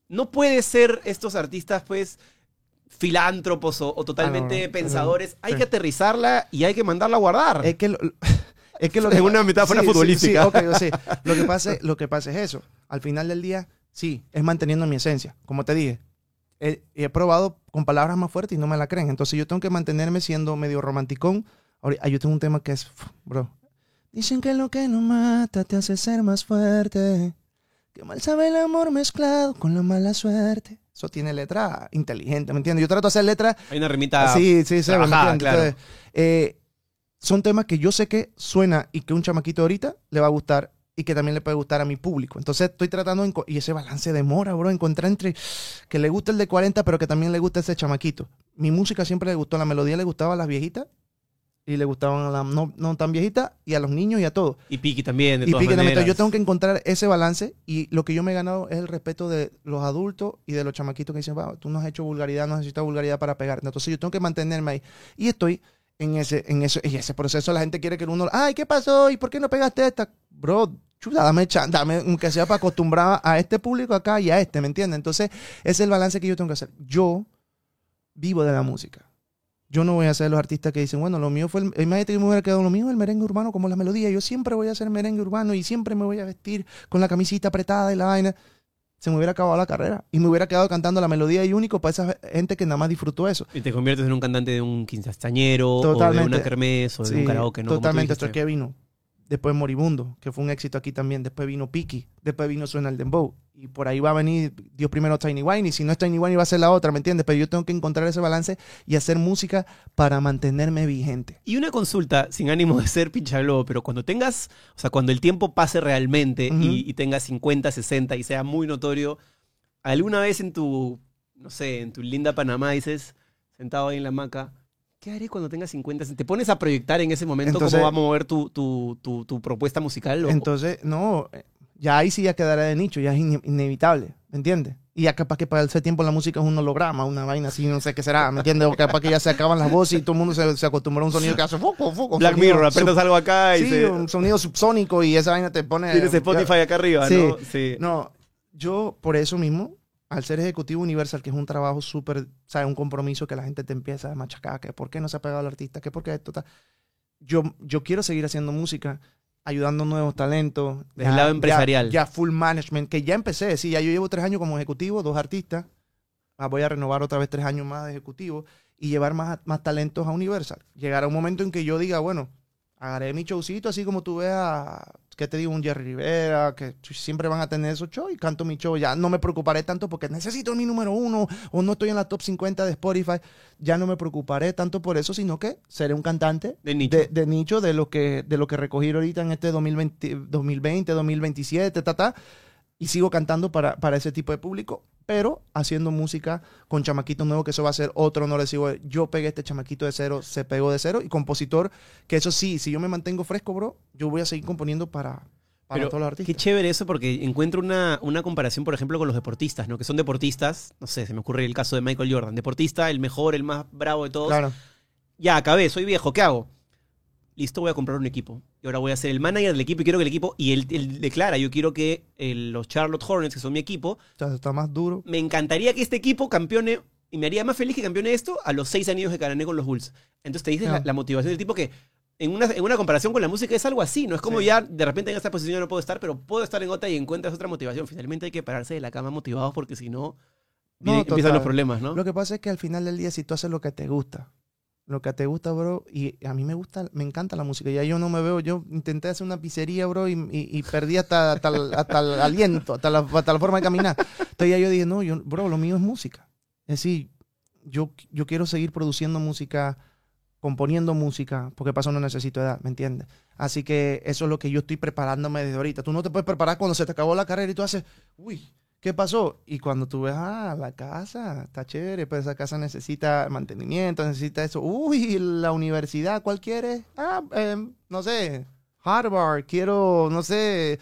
no puede ser estos artistas, pues filántropos o, o totalmente Ah, no, no. pensadores. Hay que aterrizarla y hay que mandarla a guardar. Es que lo, es que lo Es que una metáfora Sí, futbolística. Sí, ok, yo sé. Lo que pasa, lo que pasa es eso. Al final del día, sí, es manteniendo mi esencia. Como te dije, he, he probado con palabras más fuertes y no me la creen. Entonces yo tengo que mantenerme siendo medio romanticón. Ahorita, yo tengo un tema que es, bro. Dicen que lo que no mata te hace ser más fuerte. Que mal sabe el amor mezclado con la mala suerte. Eso tiene letra inteligente, ¿me entiendes? Yo trato de hacer letras Hay una remita. Sí, sí, sí. claro. Entonces, eh, son temas que yo sé que suena y que un chamaquito ahorita le va a gustar y que también le puede gustar a mi público. Entonces estoy tratando, de y ese balance de mora, bro, encontrar entre que le guste el de 40, pero que también le guste ese chamaquito. Mi música siempre le gustó, la melodía le gustaba a las viejitas y le gustaban a las no, no tan viejitas y a los niños y a todos. Y Piki también, de Y todas también. maneras. Entonces, yo tengo que encontrar ese balance y lo que yo me he ganado es el respeto de los adultos y de los chamaquitos que dicen, "Va, tú no has hecho vulgaridad, no necesitas vulgaridad para pegarte. Entonces yo tengo que mantenerme ahí. Y estoy en ese, en ese, en ese proceso. La gente quiere que uno, ay, ¿qué pasó? ¿Y por qué no pegaste esta? Bro, chuta, dame, dame aunque sea para acostumbrar a este público acá y a este, ¿me entiendes? Entonces, ese es el balance que yo tengo que hacer. Yo vivo de la música. Yo no voy a ser los artistas que dicen, bueno, lo mío fue el. Imagínate que me hubiera quedado lo mío, el merengue urbano, como la melodía. Yo siempre voy a hacer merengue urbano y siempre me voy a vestir con la camisita apretada y la vaina. Se me hubiera acabado la carrera y me hubiera quedado cantando la melodía y único para esa gente que nada más disfrutó eso. Y te conviertes en un cantante de un quinceañero, o de una kermés, o de un karaoke, ¿no? Totalmente. Esto que vino. Después Moribundo, que fue un éxito aquí también. Después vino Piki. Después vino Suena el Dembow. Y por ahí va a venir Dios primero Tiny Wine. Y si no es Tiny Wine, va a ser la otra, ¿me entiendes? Pero yo tengo que encontrar ese balance y hacer música para mantenerme vigente. Y una consulta, sin ánimo de ser pichaglobo, pero cuando tengas, o sea, cuando el tiempo pase realmente y, y tengas 50, 60 y sea muy notorio, ¿alguna vez en tu, no sé, en tu linda Panamá dices, sentado ahí en la hamaca, ¿qué haré cuando tenga 50? ¿Te pones a proyectar en ese momento Entonces- cómo va a mover tu, tu, tu, tu propuesta musical? o- Entonces, no, eh, ya ahí sí ya quedará de nicho, ya es ine- inevitable, ¿me entiendes? Y ya capaz que para ese tiempo la música es un holograma, una vaina así, no sé qué será, ¿me entiendes? O capaz que ya se acaban las voces y todo el mundo se, se acostumbró a un sonido que hace foco, foco. Black sonido Mirror, apretas algo acá y Sí, se- un sonido subsónico y esa vaina te pone... tienes Spotify acá arriba, Sí. ¿no? Sí. No, yo por eso mismo, al ser ejecutivo universal, que es un trabajo súper, ¿sabes? Un compromiso que la gente te empieza a machacar, que por qué no se ha pegado el artista, que por qué esto está... Yo, yo quiero seguir haciendo música, ayudando a nuevos talentos. Desde el lado empresarial. Ya, full management, que ya empecé, sí, ya yo llevo tres años como ejecutivo, dos artistas. Ah, voy a renovar otra vez tres años más de ejecutivo y llevar más, más talentos a Universal. Llegará un momento en que yo diga, bueno, agarré mi showcito, así como tú veas, ¿qué te digo? Un Jerry Rivera, que siempre van a tener esos shows y canto mi show. Ya no me preocuparé tanto porque necesito mi número uno o no estoy en la top 50 de Spotify. Ya no me preocuparé tanto por eso, sino que seré un cantante De nicho. de, de nicho de lo que de lo que recogí ahorita en este 2020, 2020 2027, ta, ta, y sigo cantando para, para ese tipo de público, pero haciendo música con chamaquitos nuevos, que eso va a ser otro no recibo. Yo pegué este chamaquito de cero, se pegó de cero, y compositor, que eso sí, si yo me mantengo fresco, bro, yo voy a seguir componiendo para, para Pero todos los Qué chévere eso porque encuentro una, una comparación, por ejemplo, con los deportistas, ¿no? Que son deportistas, no sé, se me ocurre el caso de Michael Jordan, deportista, el mejor, el más bravo de todos. Claro, Ya, acabé, soy viejo, ¿qué hago? Listo, voy a comprar un equipo. Y ahora voy a ser el manager del equipo y quiero que el equipo, y él, él declara, yo quiero que eh, los Charlotte Hornets, que son mi equipo, o sea, está más duro. me encantaría que este equipo campeone, y me haría más feliz que campeone esto a los seis años que gané con los Bulls. Entonces te dices Ya. la, la motivación del tipo que en una, en una comparación con la música es algo así, ¿no? Es como Sí. ya de repente en esta posición yo no puedo estar, pero puedo estar en otra y encuentras otra motivación. Finalmente hay que pararse de la cama motivados porque si no, No, empiezan total. los problemas, ¿no? Lo que pasa es que al final del día, si tú haces lo que te gusta, lo que te gusta, bro, y a mí me gusta, me encanta la música. Ya yo no me veo, yo intenté hacer una pizzería, bro, y, y- perdí hasta, hasta, el, hasta el aliento, hasta la, hasta la forma de caminar. Entonces ya yo dije, no, yo, bro, lo mío es música. Es decir, yo, yo quiero seguir produciendo música, componiendo música, porque paso no necesito edad, ¿me entiendes? Así que eso es lo que yo estoy preparándome desde ahorita. Tú no te puedes preparar cuando se te acabó la carrera y tú haces, uy, ¿qué pasó? Y cuando tú ves, ah, la casa, está chévere, pues esa casa necesita mantenimiento, necesita eso. Uy, la universidad, ¿cuál quieres? Ah, em, no sé, Harvard, quiero, no sé,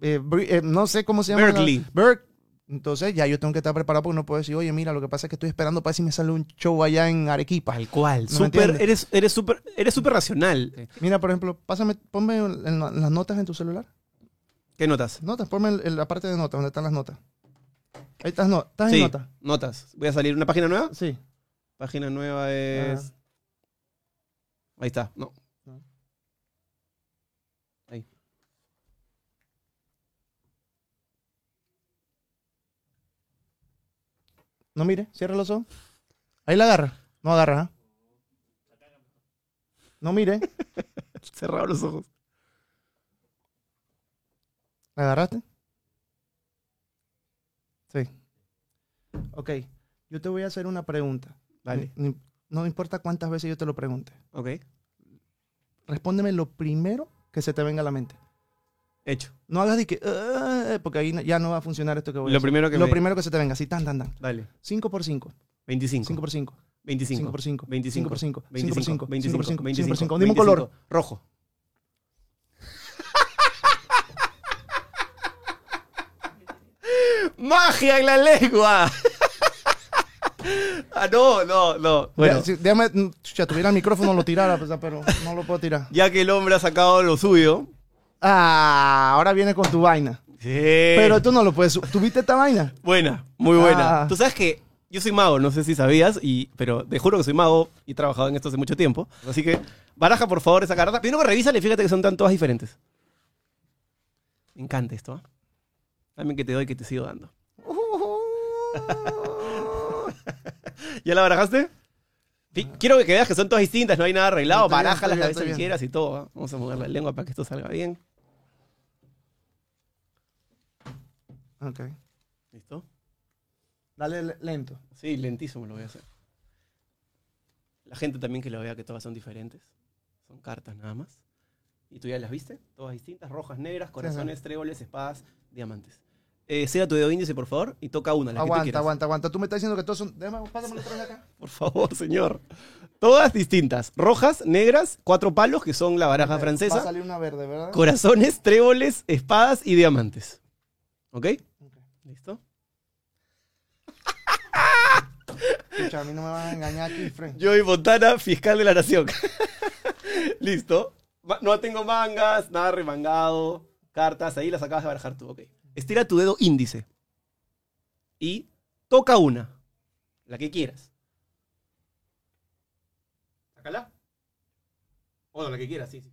eh, eh, no sé cómo se llama. la- Berkeley. Berk- Entonces ya yo tengo que estar preparado porque no puedo decir, oye, mira, lo que pasa es que estoy esperando para ver si me sale un show allá en Arequipa. Tal cual. ¿No entiendes? eres eres súper eres súper racional. Mira, por ejemplo, pásame, ponme en, en la- en las notas en tu celular. ¿Qué notas? Notas, ponme en la parte de notas, donde están las notas. Ahí estás, no, estás en notas. notas. Voy a salir una página nueva. Sí. Página nueva es. Ahí está. No. No. Ahí. No mire, cierra los ojos. Ahí la agarra. No agarra, ¿ah? No mire. Cerrado los ojos. ¿La agarraste? Sí. Ok. Yo te voy a hacer una pregunta. Dale. Ni- No importa cuántas veces yo te lo pregunte. Ok. Respóndeme lo primero que se te venga a la mente. Hecho. No hagas de que... "Ah", porque ahí ya no va a funcionar esto que voy a hacer. primero que Lo me- primero que se te venga. Así, tan, tan, tan. Dale. 5 por 5. 25. 5 por 5. 25. 5 por 5. 25. 5 por 5. 5 por 25. 5. 25. 5 por 5. 25. 5 por 5. Dime un color. Rojo. ¡Magia en la lengua! Ah, no, no, no. Bueno, Ya, si- déjame, mm, tuviera el micrófono lo tirara, pues, pero no lo puedo tirar. ya que el hombre ha sacado lo suyo. Ah, ahora viene con tu vaina. Sí. Pero tú no lo puedes. ¿Tuviste esta vaina? Buena, muy buena. Ah. Tú sabes que yo soy mago, no sé si sabías, y, pero te juro que soy mago y he trabajado en esto hace mucho tiempo. Así que baraja por favor esa carta. Primero que revísale y fíjate que son tan todas diferentes. Me encanta esto, ¿ah? Dame que te doy que te sigo dando. ¿Ya la barajaste? Quiero que veas que son todas distintas, no hay nada arreglado. Bien, Barájalas está las veces que quieras y todo. ¿ah? Vamos a mover la lengua para que esto salga bien. Ok. ¿Listo? Dale le- lento. Sí, lentísimo lo voy a hacer. La gente también que lo vea que todas son diferentes. Son cartas nada más. ¿Y tú ya las viste? Todas distintas, rojas, negras, corazones, tréboles, espadas, diamantes. Eh, sea tu dedo índice, por favor, y toca una, la que tú Aguanta, aguanta, aguanta. Tú me estás diciendo que todos son. Déjame, pásamelo otra vez acá. Por favor, señor. Todas distintas. Rojas, negras, cuatro palos, que son la baraja Va a francesa. salir una verde, ¿verdad? Corazones, tréboles, espadas y diamantes. ¿Ok? ¿Listo? Escucha, a mí no me van a engañar aquí, friend. Joey Montana, fiscal de la nación. Listo. No tengo mangas, nada remangado, cartas, ahí las acabas de barajar tú, ok. Estira tu dedo índice. Y toca una. La que quieras. Sácala. O no, la que quieras, sí, sí.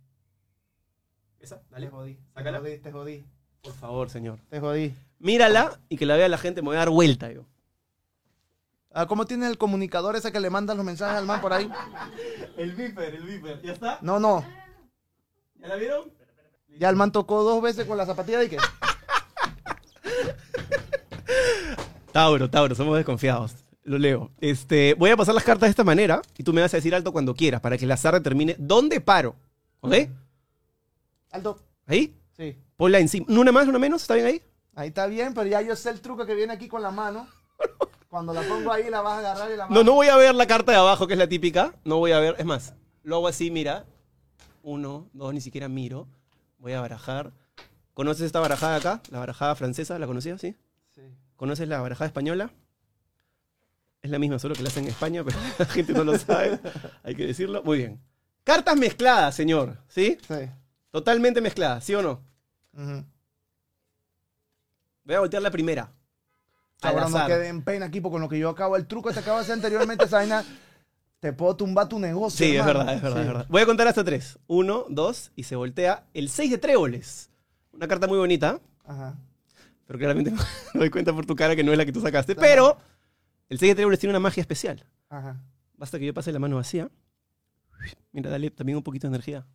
Esa, dale. Te jodí. Te Sácala. jodí, te jodí. Por favor, señor. Te jodí. Mírala y que la vea la gente, me voy a dar vuelta yo. Ah, ¿Cómo tiene el comunicador ese que le manda los mensajes al man por ahí? El viper, el viper. ¿Ya está? No, no. ¿Ya la vieron? Ya el man tocó dos veces con la zapatilla de que. Tauro, Tauro, somos desconfiados. Lo leo. Este, voy a pasar las cartas de esta manera y tú me vas a decir alto cuando quieras para que el azar determine dónde paro. ¿Ok? Alto. ¿Ahí? Sí. Ponla encima. ¿Una más, una menos? ¿Está bien ahí? Ahí está bien, pero ya yo sé el truco que viene aquí con la mano. Cuando la pongo ahí, la vas a agarrar y la No, no voy a ver la carta de abajo, que es la típica. No voy a ver. Es más, lo hago así, mira. Uno, dos, ni siquiera miro. Voy a barajar. ¿Conoces esta barajada acá? La barajada francesa, ¿la conocías? Sí. ¿Conoces la barajada española? Es la misma, solo que la hacen en España, pero la gente no lo sabe. Hay que decirlo. Muy bien. Cartas mezcladas, señor. ¿Sí? Sí. Totalmente mezcladas, ¿sí o no? Ujú. Voy a voltear la primera. Ahora no azar. quede en pena aquí, porque con lo que yo acabo, el truco que te acabo de hacer anteriormente, esa vaina te puedo tumbar tu negocio. Sí, es verdad, es verdad, Sí. es verdad. Voy a contar hasta tres. Uno, dos, y se voltea el 6 de tréboles. Una carta muy bonita, Ajá. Pero claramente me doy cuenta por tu cara que no es la que tú sacaste. Pero el 6 de tréboles tiene una magia especial. Ajá. Basta que yo pase la mano vacía. Mira, dale también un poquito de energía.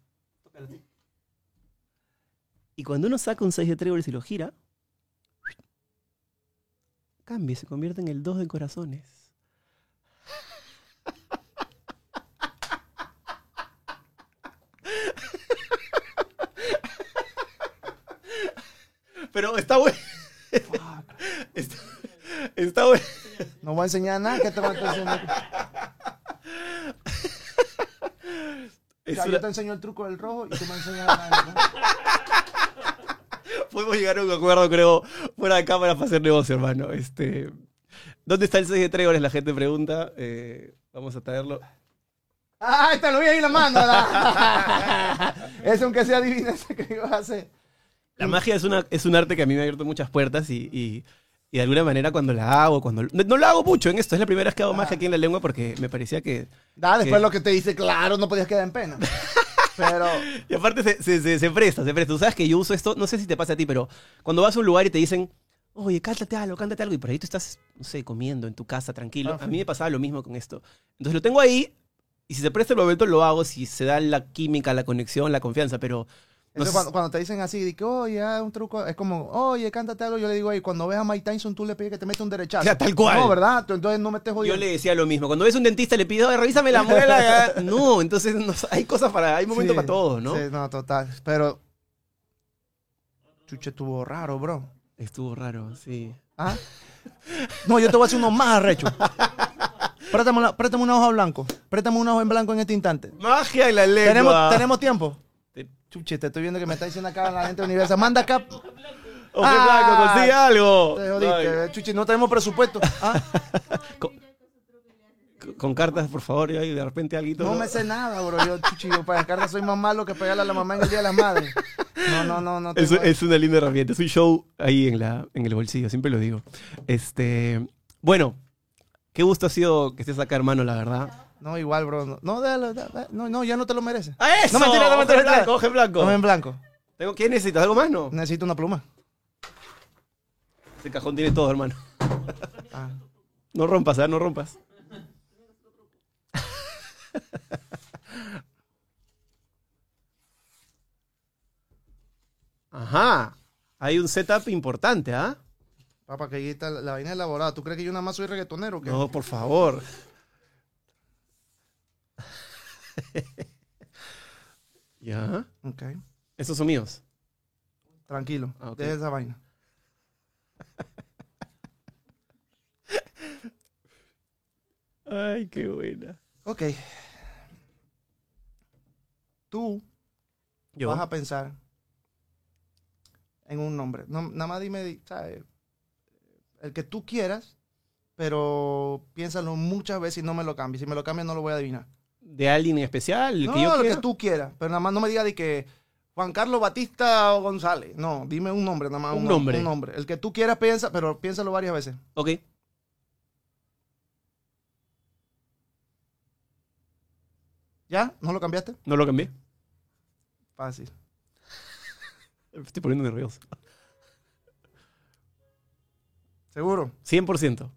Y cuando uno saca un 6 de tréboles y lo gira, cambia y se convierte en el 2 de corazones. Pero está bueno. Está, está bueno. No voy a enseñar nada que te voy a enseñar. O Es sea, una- yo te enseño el truco del rojo y tú me enseñas la Podemos llegar a un acuerdo, creo, fuera de cámara para hacer negocio, hermano. Este, ¿Dónde está el 6 de tréboles? La gente pregunta. Eh, vamos a traerlo. ¡Ay, te lo vi ahí la mano! Ese aunque sea adivinanza que ibas a hacer. La magia es, una, es un arte que a mí me ha abierto muchas puertas y, y- y de alguna manera cuando la hago, cuando no, no lo hago mucho en esto, es la primera vez que hago magia aquí en la lengua porque me parecía que... Da, después ¿Qué? lo que te dice, claro, no podías quedar en pena. Pero, Y aparte se, se, se- se presta, se presta. Tú sabes que yo uso esto, no sé si te pasa a ti, pero cuando vas a un lugar y te dicen, oye, cántate algo, cántate algo, y por ahí tú estás, no sé, comiendo en tu casa, tranquilo. Ah, A mí me pasaba lo mismo con esto. Entonces lo tengo ahí y si se presta el momento lo hago, si se da la química, la conexión, la confianza, pero... sé- cuando, cuando te dicen así, de que, oye, un truco, es como, oye, cántate algo, yo le digo, oye, cuando ves a Mike Tyson, tú le pides que te meta un derechazo. Ya, tal cual. No, ¿verdad? Entonces no me estés Yo jodiendo. le decía lo mismo. Cuando ves a un dentista le pido, "Ay, revísame la muela. ya". No, entonces no- hay cosas para, hay momentos Sí, para todo, ¿no? Sí, no, total. Pero, chuche, estuvo raro, bro. Estuvo raro, sí. ¿Ah? No, yo te voy a hacer uno más arrecho. Préstame una, préstame una hoja blanco. Préstame una hoja en blanco en este instante. Magia en la lengua. ¿Tenemos, ¿Tenemos tiempo? Te- Chuche, te estoy viendo que me está diciendo acá la gente de Universal. Manda acá. Oje Ah, blanco, consigue algo. Te jodiste, Chuchi, no tenemos presupuesto. ¿Ah? Con, con cartas, por favor, y de repente algo. No me sé nada, bro. Yo, chuchi, yo para cartas soy más malo que pegarle a la mamá en el Día de las Madres. No, no, no, no. Es, es una linda herramienta. Es un show ahí en, la, en el bolsillo, siempre lo digo. Este, bueno, qué gusto ha sido que estés acá, hermano, la verdad. No, igual, bro. No, no, déjalo, da- no, no, ya no te lo mereces. ¡Ah, eso! No, mentira, no, mentira, Oje blanco, oje blanco. No en blanco. Tengo, ¿Qué necesitas? ¿Algo más? No. Necesito una pluma. Ese cajón tiene todo, hermano. Ah. No rompas, ¿ah? No rompas. Ajá. Hay un setup importante, ¿ah? Papá, que ahí está la, la vaina elaborada. ¿Tú crees que yo nada más soy reggaetonero o qué? No, por favor. ¿Ya? Ok. Esos son míos. Tranquilo. Ah. Deja esa vaina. Ay, qué buena. Ok. Tú Yo. vas a pensar en un nombre. No, nada más dime, di- ¿sabes? El que tú quieras, pero piénsalo muchas veces y no me lo cambies. Si me lo cambias, no lo voy a adivinar. ¿De alguien en especial? ¿El no, que yo lo que tú quieras, pero nada más no me digas de que Juan Carlos Batista o González. No, dime un nombre, nada más. Un nombre. Un nombre. El que tú quieras, piensa, pero piénsalo varias veces. Ok. ¿Ya? ¿No lo cambiaste? No lo cambié. Fácil. Me estoy poniendo nervioso. ¿Seguro? 100%.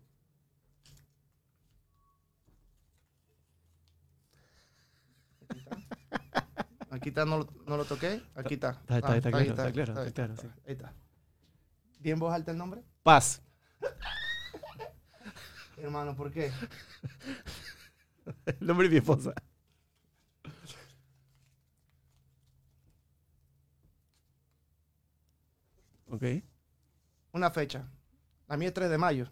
Aquí está, no, lo- no lo toqué. Aquí está. Está- está- Ah, está ahí claro, está claro, ahí está claro, sí. Ahí está. ¿Bien voz alta el nombre? Paz. Hermano, ¿por qué? El nombre de mi esposa. Ok. Una fecha. La mía es 3 de mayo.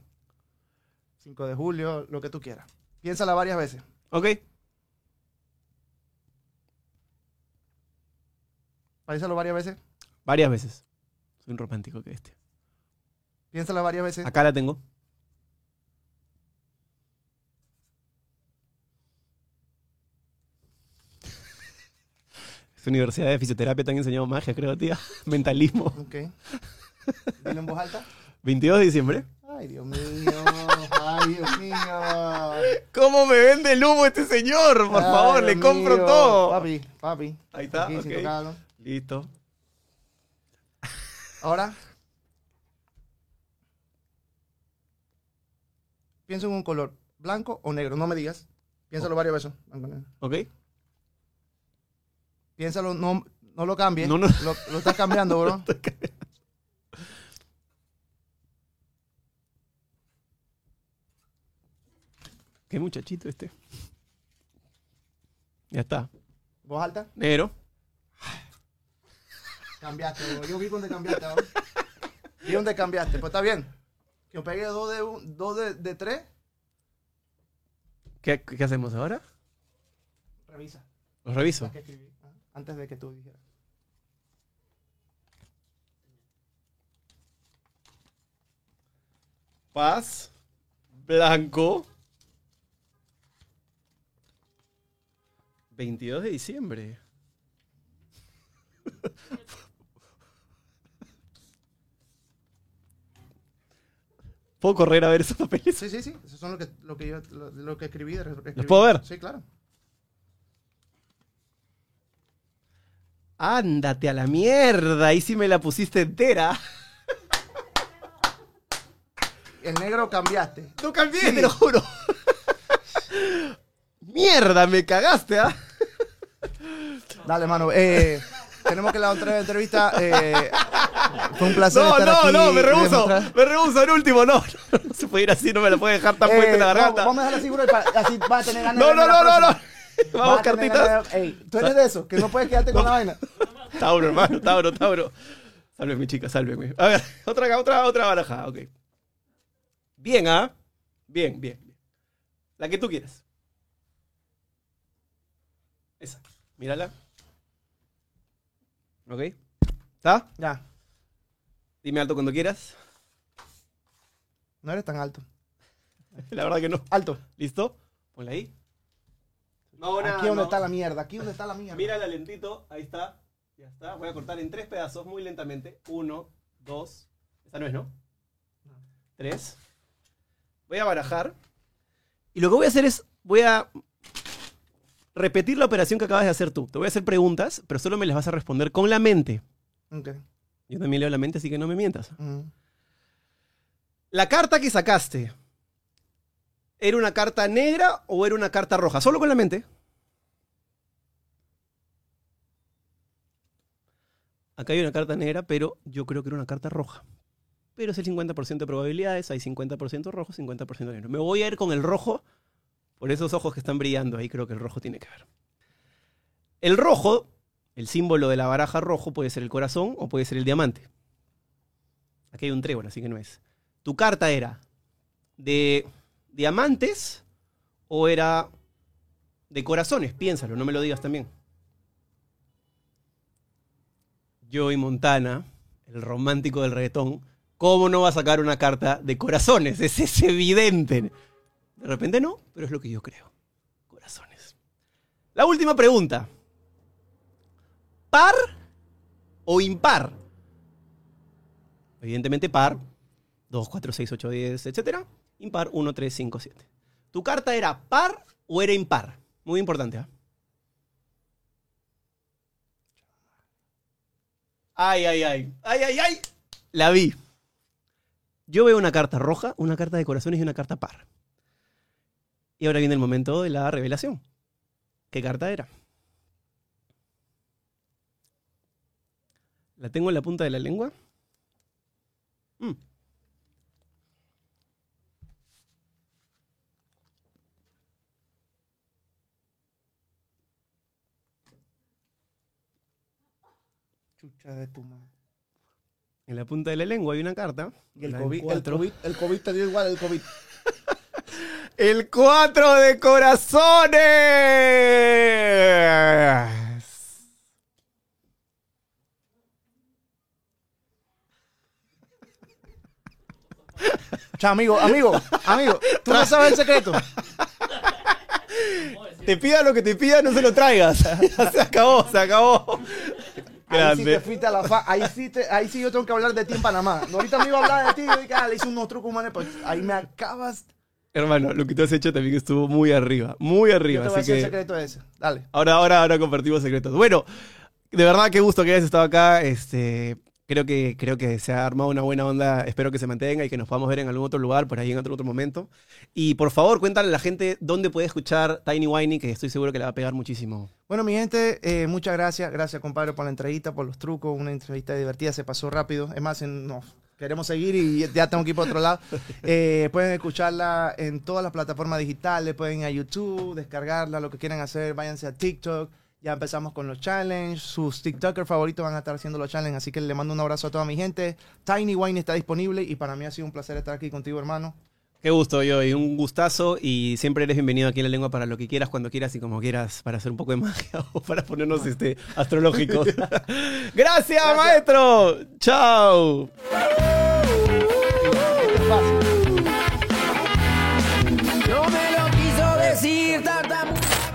5 de julio, lo que tú quieras. Piénsala varias veces. Ok. Piénsalo varias veces. Varias veces. Soy un romántico que este. Piénsala varias veces. Acá la tengo. Esta universidad de fisioterapia te han enseñado magia, creo, tía. Mentalismo. Ok. Dilo en voz alta. 22 de diciembre. Ay, Dios mío. Ay, Dios mío. ¿Cómo me vende el humo este señor? Por Ay, favor, le compro mío. todo. Papi, papi. Ahí está, Aquí. Listo. Ahora. Piensa en un color, blanco o negro, no me digas. Piénsalo varias veces. ¿Ok? Piénsalo, no, no lo cambies. No, no. Lo, lo estás cambiando, bro. Qué muchachito este. Ya está. Voz alta. Negro. Cambiaste, bro. Yo vi dónde cambiaste ahora. Vi dónde cambiaste. Pues está bien. Que yo pegué dos de, un- dos de, de tres. ¿Qué, qué hacemos ahora? Revisa. Los reviso. las que escribí, ah, Antes de que tú dijeras. Paz. Blanco. 22 de diciembre. ¿Puedo correr a ver esos papeles? Sí, sí, sí. Eso son lo que, lo que yo lo, lo que escribí. de- lo que ¿Los puedo ver? Sí, claro. Ándate a la mierda. Ahí sí me la pusiste entera. El negro cambiaste. No cambié, Sí. te lo juro. Mierda, me cagaste, ¿ah? Dale, mano. Eh, tenemos que la otra entrevista. Eh, fue un placer No, estar no, aquí no, me rehuso. Me rehuso el último, no. No, no se puede ir así, no me la puede dejar tan Eh, puesta en la garganta. vamos a dejarla así, bro, así va a tener ganas No, no, no, no, no. Vamos, cartitas. Ey, tú eres de eso, que no puedes quedarte con la vaina. Tauro, hermano, Tauro, Tauro. Sálveme, chica, sálveme. A ver, otra, otra, otra baraja, ok. Bien, ¿ah? Bien, bien, bien. La que tú quieras. Esa. Mírala. ¿Ok? ¿Está? Ya, Dime alto cuando quieras. no eres tan alto. La verdad que no. Alto. ¿Listo? Ponla ahí. No, nada, aquí donde no. está la mierda, aquí donde está la mierda. Mírala lentito, ahí está. Ya está. Voy a cortar en tres pedazos muy lentamente. Uno, dos. Esta no es, ¿no? Tres. Voy a barajar. Y lo que voy a hacer es. Voy a repetir la operación que acabas de hacer tú. Te voy a hacer preguntas, pero solo me las vas a responder con la mente. Ok. Yo también leo la mente, así que no me mientas. Mm. La carta que sacaste. ¿Era una carta negra o era una carta roja? Solo con la mente. Acá hay una carta negra, pero yo creo que era una carta roja. Pero es el 50% de probabilidades, hay 50% rojo, 50% negro. Me voy a ir con el rojo por esos ojos que están brillando. Ahí creo que el rojo tiene que ver. El rojo, el símbolo de la baraja rojo, puede ser el corazón o puede ser el diamante. Aquí hay un trébol, así que no es. ¿Tu carta era de diamantes o era de corazones? Piénsalo, no me lo digas también. Joey Montana, el romántico del reggaetón, ¿cómo no va a sacar una carta de corazones? Es, es evidente. De repente no, pero es lo que yo creo. Corazones. La última pregunta. ¿Par o impar? Evidentemente par. 2, 4, 6, 8, 10, etc. Impar, 1, 3, 5, 7. ¿Tu carta era par o era impar? Muy importante, ¿ah? Ay, ay, ay. Ay, ay, ay. La vi. Yo veo una carta roja, una carta de corazones y una carta par. Y ahora viene el momento de la revelación. ¿Qué carta era? ¿La tengo en la punta de la lengua? Mm. Chucha de tu madre. En la punta de la lengua hay una carta. Y el COVID, el. COVID, el COVID te dio igual el COVID. El 4 de corazones. O sea, amigo, amigo, amigo, tú no sabes el secreto. Te pida lo que te pida, no se lo traigas. Se acabó, se acabó. Ahí sí te fuiste a la fa ahí sí, te- ahí sí yo tengo que hablar de ti en Panamá. No, ahorita me iba a hablar de ti, yo dije, ah, le hice unos trucos humanos, pues ahí me acabas. Hermano, lo que tú has hecho también estuvo muy arriba, muy Yo arriba. te voy a el secreto ese. Dale. ahora, ahora, ahora compartimos secretos. Bueno, de verdad qué gusto que hayas estado acá. Este, creo que, creo que se ha armado una buena onda. Espero que se mantenga y que nos podamos ver en algún otro lugar, por ahí en otro, otro momento. Y por favor, cuéntale a la gente dónde puede escuchar Tiny Whiny, que estoy seguro que le va a pegar muchísimo. Bueno, mi gente, eh, muchas gracias. Gracias, compadre, por la entrevista, por los trucos. Una entrevista divertida, se pasó rápido. Es más, en- no, queremos seguir y ya tengo que ir por otro lado. Eh, pueden escucharla en todas las plataformas digitales, pueden ir a YouTube, descargarla, lo que quieran hacer, váyanse a TikTok. Ya empezamos con los challenges. Sus TikTokers favoritos van a estar haciendo los challenges. Así que le mando un abrazo a toda mi gente. Tiny Wine está disponible y para mí ha sido un placer estar aquí contigo, hermano. Qué gusto, yo, y un gustazo. Y siempre eres bienvenido aquí en la lengua para lo que quieras, cuando quieras y como quieras, para hacer un poco de magia o para ponernos este, astrológicos. Gracias, maestro. Chao.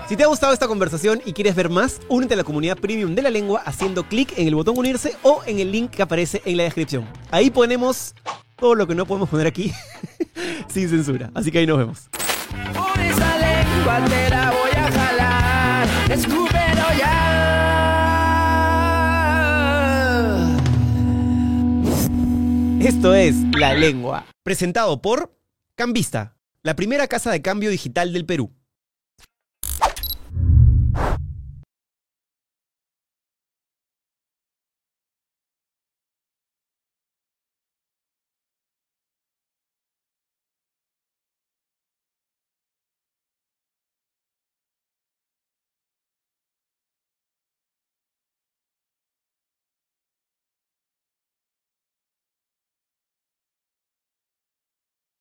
Si te ha gustado esta conversación y quieres ver más, únete a la comunidad premium de la lengua haciendo clic en el botón unirse o en el link que aparece en la descripción. Ahí ponemos todo lo que no podemos poner aquí sin censura. Así que ahí nos vemos. Por esa lengua voy a jalar. Esto es La Lengua, presentado por Cambista, la primera casa de cambio digital del Perú.